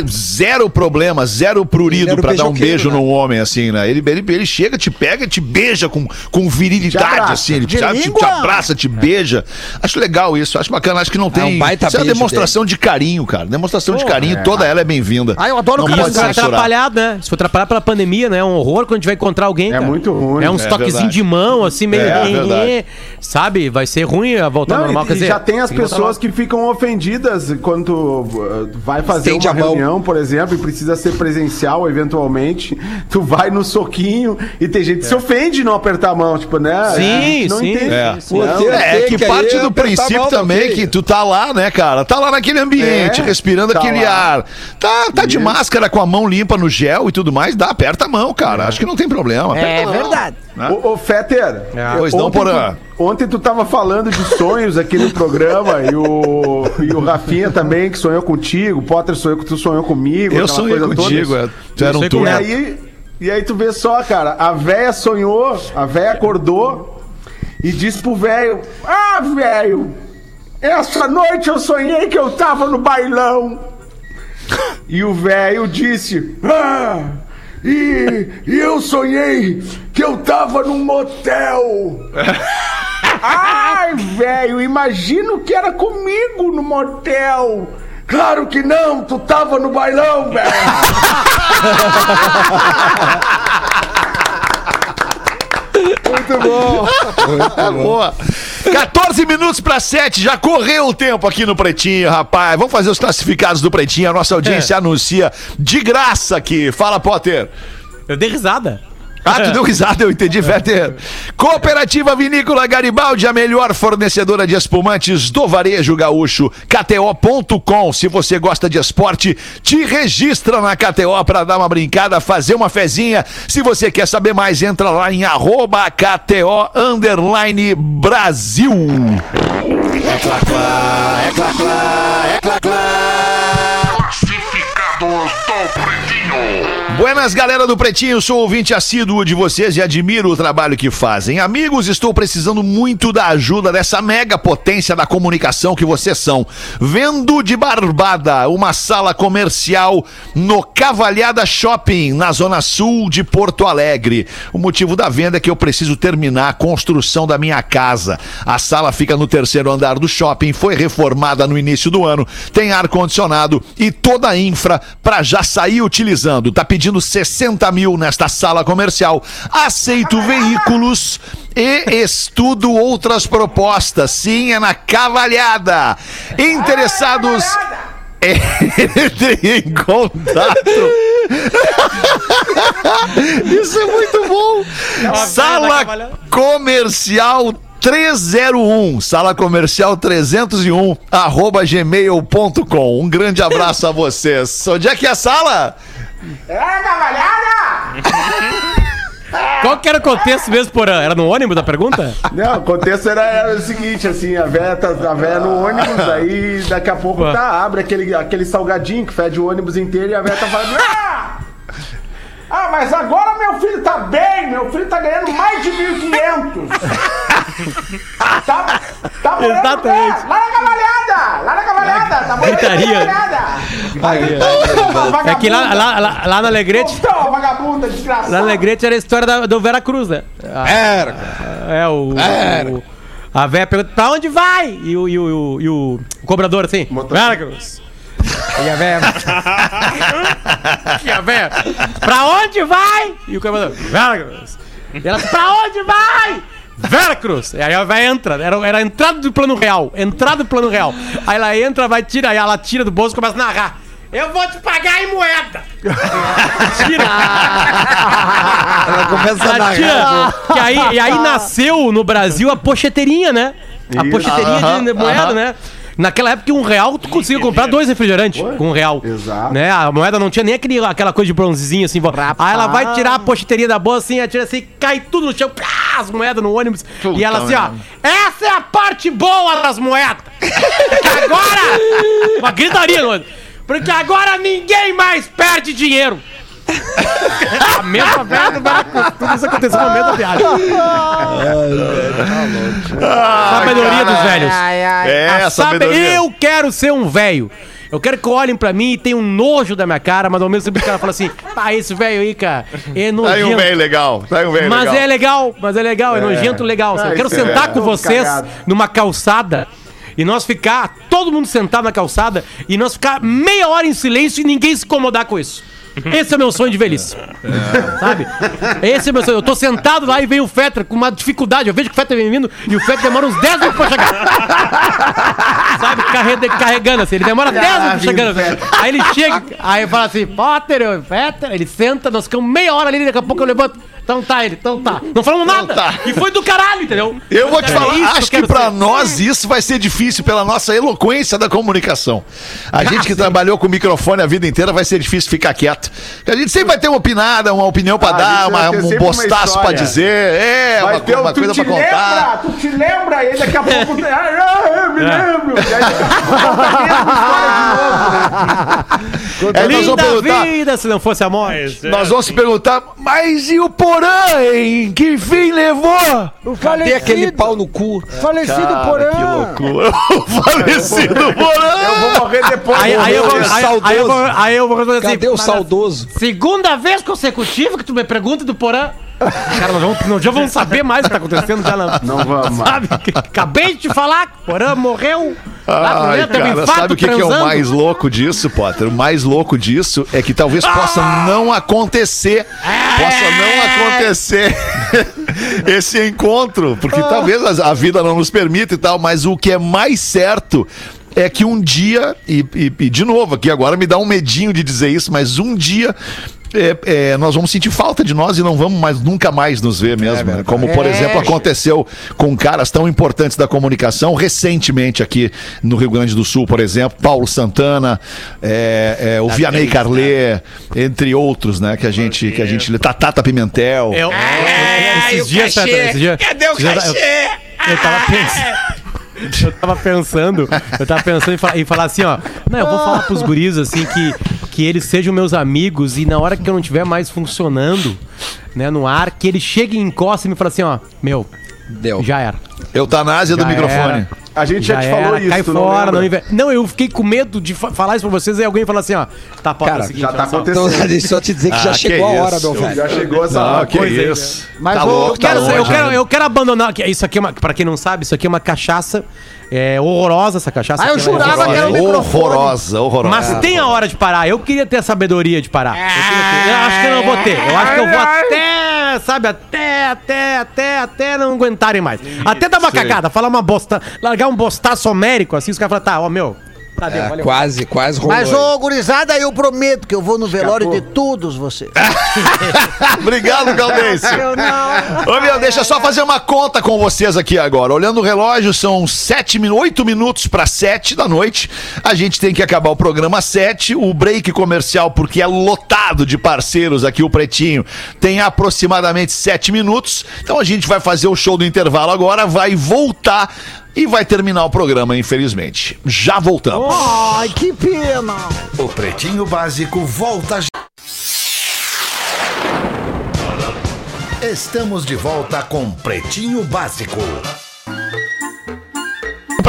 zero problema, zero prurido pra dar um beijo né? num homem, assim, né? Ele, ele, ele chega, te pega, te beija com, com virilidade, abraça. assim. Ele te, te, abraça, te beija. Acho legal isso, acho bacana. Acho que não tem. um baita isso é uma demonstração de carinho, cara. Demonstração de carinho, toda ela é bem-vinda. Ah, eu adoro não o cara se atrapalhado, né? Se for atrapalhado pela pandemia, né? É um horror quando a gente vai encontrar alguém. É cara. muito ruim. É uns É toquezinhos de mão, assim, meio. É sabe? Vai ser ruim a voltar ao Não, normal. e, Quer e dizer, já tem as pessoas que ficam ofendidas quando uh, vai fazer uma mão. Reunião, por exemplo, e precisa ser presencial eventualmente. Tu vai no soquinho e tem gente que se ofende de não apertar a mão, tipo, né? Sim, gente não sim. entende. É. não. Pô, É, que que parte do princípio também que tu tá lá, né, cara? Tá lá naquele ambiente, É, respirando tá aquele lá. ar. Tá, tá de máscara com a mão limpa no gel e tudo mais, dá, aperta a mão, cara. Acho que não tem problema. aperta É a mão. verdade. Né? Ô, ô Fetter, É. Pois não, ontem, Porã. tu, ontem tu tava falando de sonhos aqui no programa e o, e o Rafinha também, que sonhou contigo, o Potter sonhou que tu sonhou comigo. Eu sonhei coisa contigo, é. tu era um tu. E aí, e aí tu vê só, cara, a véia sonhou, a véia acordou e disse pro velho: Ah, velho, essa noite eu sonhei que eu tava no bailão. E o velho disse: Ah, e, e eu sonhei que eu tava num motel. Ai, velho, imagino que era comigo no motel. Claro que não, tu tava no bailão, velho. Muito bom. Boa. 14 minutos para 7, já correu o tempo aqui no Pretinho, rapaz. Vamos fazer os classificados do Pretinho. A nossa audiência anuncia de graça aqui. Fala, Potter. Eu dei risada. Ah, tu deu risada, eu entendi, Fetter. Cooperativa Vinícola Garibaldi, a melhor fornecedora de espumantes do varejo gaúcho. KTO.com. Se você gosta de esporte, te registra na KTO para dar uma brincada, fazer uma fezinha. Se você quer saber mais, entra lá em arroba KTO underline Brasil. Buenas, galera do Pretinho, sou ouvinte assíduo de vocês e admiro o trabalho que fazem. Amigos, estou precisando muito da ajuda dessa mega potência da comunicação que vocês são. Vendo de Barbada uma sala comercial no Cavalhada Shopping, na zona sul de Porto Alegre. O motivo da venda é que eu preciso terminar a construção da minha casa. A sala fica no terceiro andar do shopping, foi reformada no início do ano, tem ar-condicionado e toda a infra para já sair utilizando. Tá pedindo 60 mil nesta sala comercial. Aceito veículos e estudo outras propostas. Sim, é na Cavalhada. Interessados. Entrem em contato. Isso é muito bom. Sala comercial 301, sala comercial 301, arroba gmail.com. Um grande abraço a vocês. Onde é que é a sala? Qual que era o contexto mesmo, Porã? Era no ônibus da pergunta? Não, o contexto era, era o seguinte, assim, a véia, tá, a véia no ônibus, aí daqui a pouco tá, abre aquele, aquele salgadinho que fede o ônibus inteiro e a véia tá falando. "Ah! Ah, mas agora meu filho tá bem, meu filho tá ganhando mais de 1.500. tá, tá morando Exatamente. Lá na cavalhada, lá na cavalhada, tá morando Gritaria. na cavalhada. É que lá, lá, lá, lá na Alegrete. Então, vagabunda, desgraçada. Lá na Alegrete era a história da, do Vera Cruz, né? Era. É, o. o- a véia pergunta, pra onde vai? E o, e o, e o, e o cobrador assim, Vera Cruz. E a véia. e a véia, pra onde vai? E o cobrador, Vera Cruz. E ela, pra onde vai? Vera Cruz. E aí a véia entra, era, era a entrada do plano real. Entrada do plano real. Aí ela entra, vai, tira, aí ela tira do bolso e começa a narrar. Eu vou te pagar em moeda. Tira. Ela começa a Ela narrar. tira. Que aí, e aí nasceu no Brasil a pocheteirinha, né? A pocheteirinha de moeda, né? Naquela época, um real, tu conseguia comprar dois refrigerantes com um real. Exato. Né? A moeda não tinha nem aquele, aquela coisa de bronzezinho assim. Aí ela vai tirar a pocheteria da bolsa assim, atira assim, cai tudo no chão, as moedas no ônibus. e ela assim, ó, essa é a parte boa das moedas. Agora, uma gritaria, mano. Porque agora ninguém mais perde dinheiro. a mesma merda, tudo isso aconteceu na mesma viagem. Sabedoria dos velhos. É, A sabe- sabedoria. Eu quero ser um velho. Eu quero que olhem pra mim e tenham um nojo da minha cara, mas ao mesmo tempo o cara fala assim: ah, esse velho aí, cara, é Tá aí um nojento. velho legal. Tá aí um velho Mas legal. é legal, mas é legal, é, nojento legal. Ah, eu quero é sentar com todo vocês cagado. numa calçada e nós ficar, todo mundo sentado na calçada e nós ficar meia hora em silêncio e ninguém se incomodar com isso. Esse é o meu sonho de velhice. Sabe? Esse é o meu sonho. Eu tô sentado lá e vem o Fetter com uma dificuldade. Eu vejo que o Fetter vem vindo e o Fetter demora uns 10 minutos pra chegar. Sabe? Carre- carregando assim. Ele demora 10 minutos pra chegando. Aí ele chega, aí fala assim: Potter, eu, Fetter. Ele senta, nós ficamos meia hora ali, daqui a pouco eu levanto. Então tá, ele, então tá. Não falamos nada. tá. E foi do caralho, entendeu? Eu vou te É falar, isso acho que quero pra ser. nós isso vai ser difícil pela nossa eloquência da comunicação. A gente que trabalhou com microfone a vida inteira vai ser difícil ficar quieto. Porque A gente sempre vai ter uma opinada, uma opinião pra Ah, a dar, vai uma, ter um bostaço pra dizer, é, Vai uma, ter uma um, tu coisa te pra contar. lembra, tu te lembra, aí daqui a pouco... tem- Ah, eu me lembro. E aí daqui a pouco né? É, nós vamos Linda perguntar, vida se não fosse a morte. É, nós vamos se perguntar, mas e o Porã, hein? Que fim levou? O Cadê aquele falecido, pau no cu? falecido Que Porã. loucura. O falecido Eu Porã. vou morrer depois. Aí, aí eu vou, aí, aí eu vou, aí eu vou responder assim. Cadê o mas- Segunda vez consecutiva que tu me pergunta do Porã. Cara, nós, vamos, nós já vamos saber mais o que tá acontecendo já na. Não vamos. Sabe? Acabei de te falar que o Porã morreu. lá no Ai, um cara, infarto sabe o que, que é o mais louco disso, Potter? O mais louco disso é que talvez possa não acontecer. Possa não acontecer esse encontro. Porque talvez a a vida não nos permita e tal, mas o que é mais certo é que um dia, e, e- e de novo, aqui agora me dá um medinho de dizer isso, mas um dia. é, é, nós vamos sentir falta de nós e não vamos mais nunca mais nos ver mesmo. né? Como, por exemplo, aconteceu com caras tão importantes da comunicação recentemente aqui no Rio Grande do Sul, por exemplo, Paulo Santana, é, é, o Vianney Carlê, entre outros, né? Que a gente, que a gente. Tatata Pimentel. Eu, esses dias, esses dias, Cadê o cachê? Eu, eu tava pensando. Eu tava pensando, eu tava pensando em falar, em falar assim, ó. Não, eu vou falar pros guris assim que, que eles sejam meus amigos e na hora que eu não estiver mais funcionando, né, no ar, que eles cheguem em encosta e me falem assim, ó, meu, Deu. já era. Eutanásia do Já microfone. era. A gente já, te falou era, isso, cai tu não fora, não, inve- não, eu fiquei com medo de fa- falar isso pra vocês e alguém falar assim, ó, tá, pode Cara, é seguinte, Já tá acontecendo. Então, deixa eu só te dizer que já Ah, chegou que a hora, isso. meu velho. Já chegou essa Não, que coisa aí, isso. Mas tá vou- louco, Eu quero, tá eu, longe, quero, né? eu quero abandonar. Isso aqui é uma. Pra quem não sabe, isso aqui é uma cachaça. É horrorosa essa cachaça. Ah, eu é jurava que era horrorosa. um microfone. Horrorosa, horrorosa. Mas tem a hora de parar. Eu queria ter a sabedoria de parar. Eu. Eu acho que eu não vou ter. Eu acho que eu vou até, sabe, até, até, até, até não aguentarem mais. Até dar uma cagada, falar uma bosta, largar um bostaço homérico assim, os caras falam, tá, ó, meu, tá, deu, É, valeu. quase, quase rolou. Mas, aí. ô, gurizada, eu prometo que eu vou no velório de todos vocês. Obrigado, Galdêncio. Ô, meu, deixa eu só fazer uma conta com vocês aqui agora. Olhando o relógio, são sete, min- oito minutos para sete da noite. A gente tem que acabar o programa às sete. O break comercial, porque é lotado de parceiros aqui, o Pretinho, tem aproximadamente sete minutos. Então a gente vai fazer o show do intervalo agora, vai voltar e vai terminar o programa, infelizmente. Já voltamos. Ai, que pena! O Pretinho Básico volta. Estamos de volta com Pretinho Básico.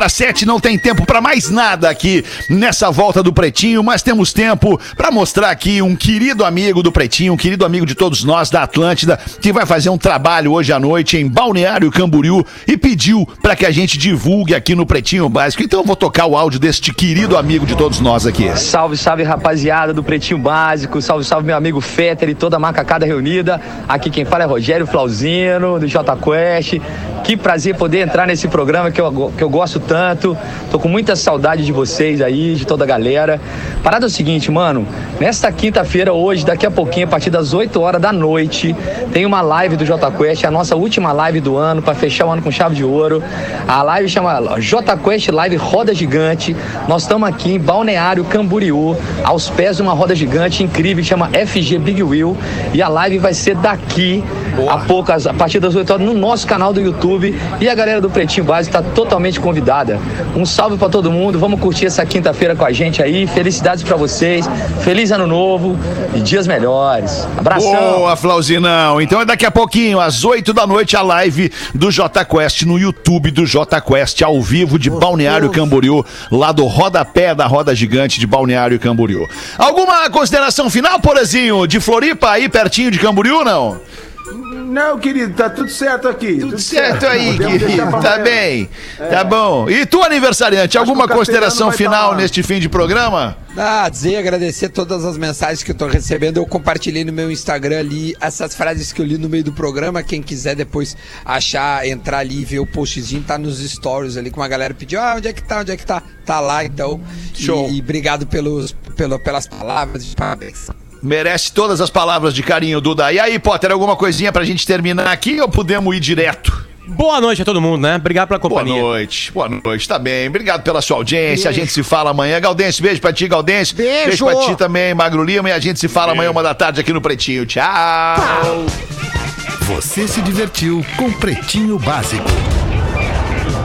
Para sete não tem tempo para mais nada aqui nessa volta do Pretinho, mas temos tempo para mostrar aqui um querido amigo do Pretinho, um querido amigo de todos nós da Atlântida, que vai fazer um trabalho hoje à noite em Balneário Camboriú e pediu para que a gente divulgue aqui no Pretinho Básico. Então eu vou tocar o áudio deste querido amigo de todos nós aqui. Salve, salve rapaziada do Pretinho Básico, salve, salve meu amigo Fetter e toda a macacada reunida. Aqui quem fala é Rogério Flauzino, do J Quest. Que prazer poder entrar nesse programa que eu, que eu gosto tanto. Tô com muita saudade de vocês aí, de toda a galera. Parada é o seguinte, mano, nesta quinta-feira, hoje, daqui a pouquinho, a partir das 8 horas da noite, tem uma live do J Quest, a nossa última live do ano, para fechar o ano com chave de ouro. A live chama J Quest Live Roda Gigante. Nós estamos aqui em Balneário Camboriú, aos pés de uma roda gigante incrível chama FG Big Wheel. E a live vai ser daqui a poucas, a partir das 8 horas, no nosso canal do YouTube. E a galera do Pretinho Básico está totalmente convidada. Um salve para todo mundo. Vamos curtir essa quinta-feira com a gente aí. Felicidades para vocês. Feliz ano novo e dias melhores. Abração. Boa, Flauzinão. Então é daqui a pouquinho, às 8 da noite, a live do J Quest no YouTube do J Quest, ao vivo de Balneário Camboriú, lá do rodapé da roda gigante de Balneário Camboriú. Alguma consideração final, Porazinho, de Floripa, aí pertinho de Camboriú, não? Não, querido, tá tudo certo aqui. Tudo, Certo aí, Podemos deixar querido. Tá bem. Tá bom. E tu, aniversariante, alguma consideração final tá neste fim de programa? Ah, dizer, agradecer todas as mensagens que eu tô recebendo. Eu compartilhei no meu Instagram ali essas frases que eu li no meio do programa. Quem quiser depois achar, entrar ali e ver o postzinho, tá nos stories ali, como a galera pediu. Ah, onde é que tá? Onde é que tá? Tá lá, então. Show. E, e obrigado pelos, pelo, pelas palavras. Parabéns. Merece todas as palavras de carinho, Duda. E aí, Potter, alguma coisinha pra gente terminar aqui ou podemos ir direto? Boa noite a todo mundo, né? Obrigado pela Boa companhia. noite, boa noite, tá bem. Obrigado pela sua audiência. A gente se fala amanhã. Galdense, beijo pra ti, Galdense. Beijo. pra ti também, Magro Lima. E a gente se fala amanhã, uma da tarde, aqui no Pretinho. Tchau. Você se divertiu com Pretinho Básico.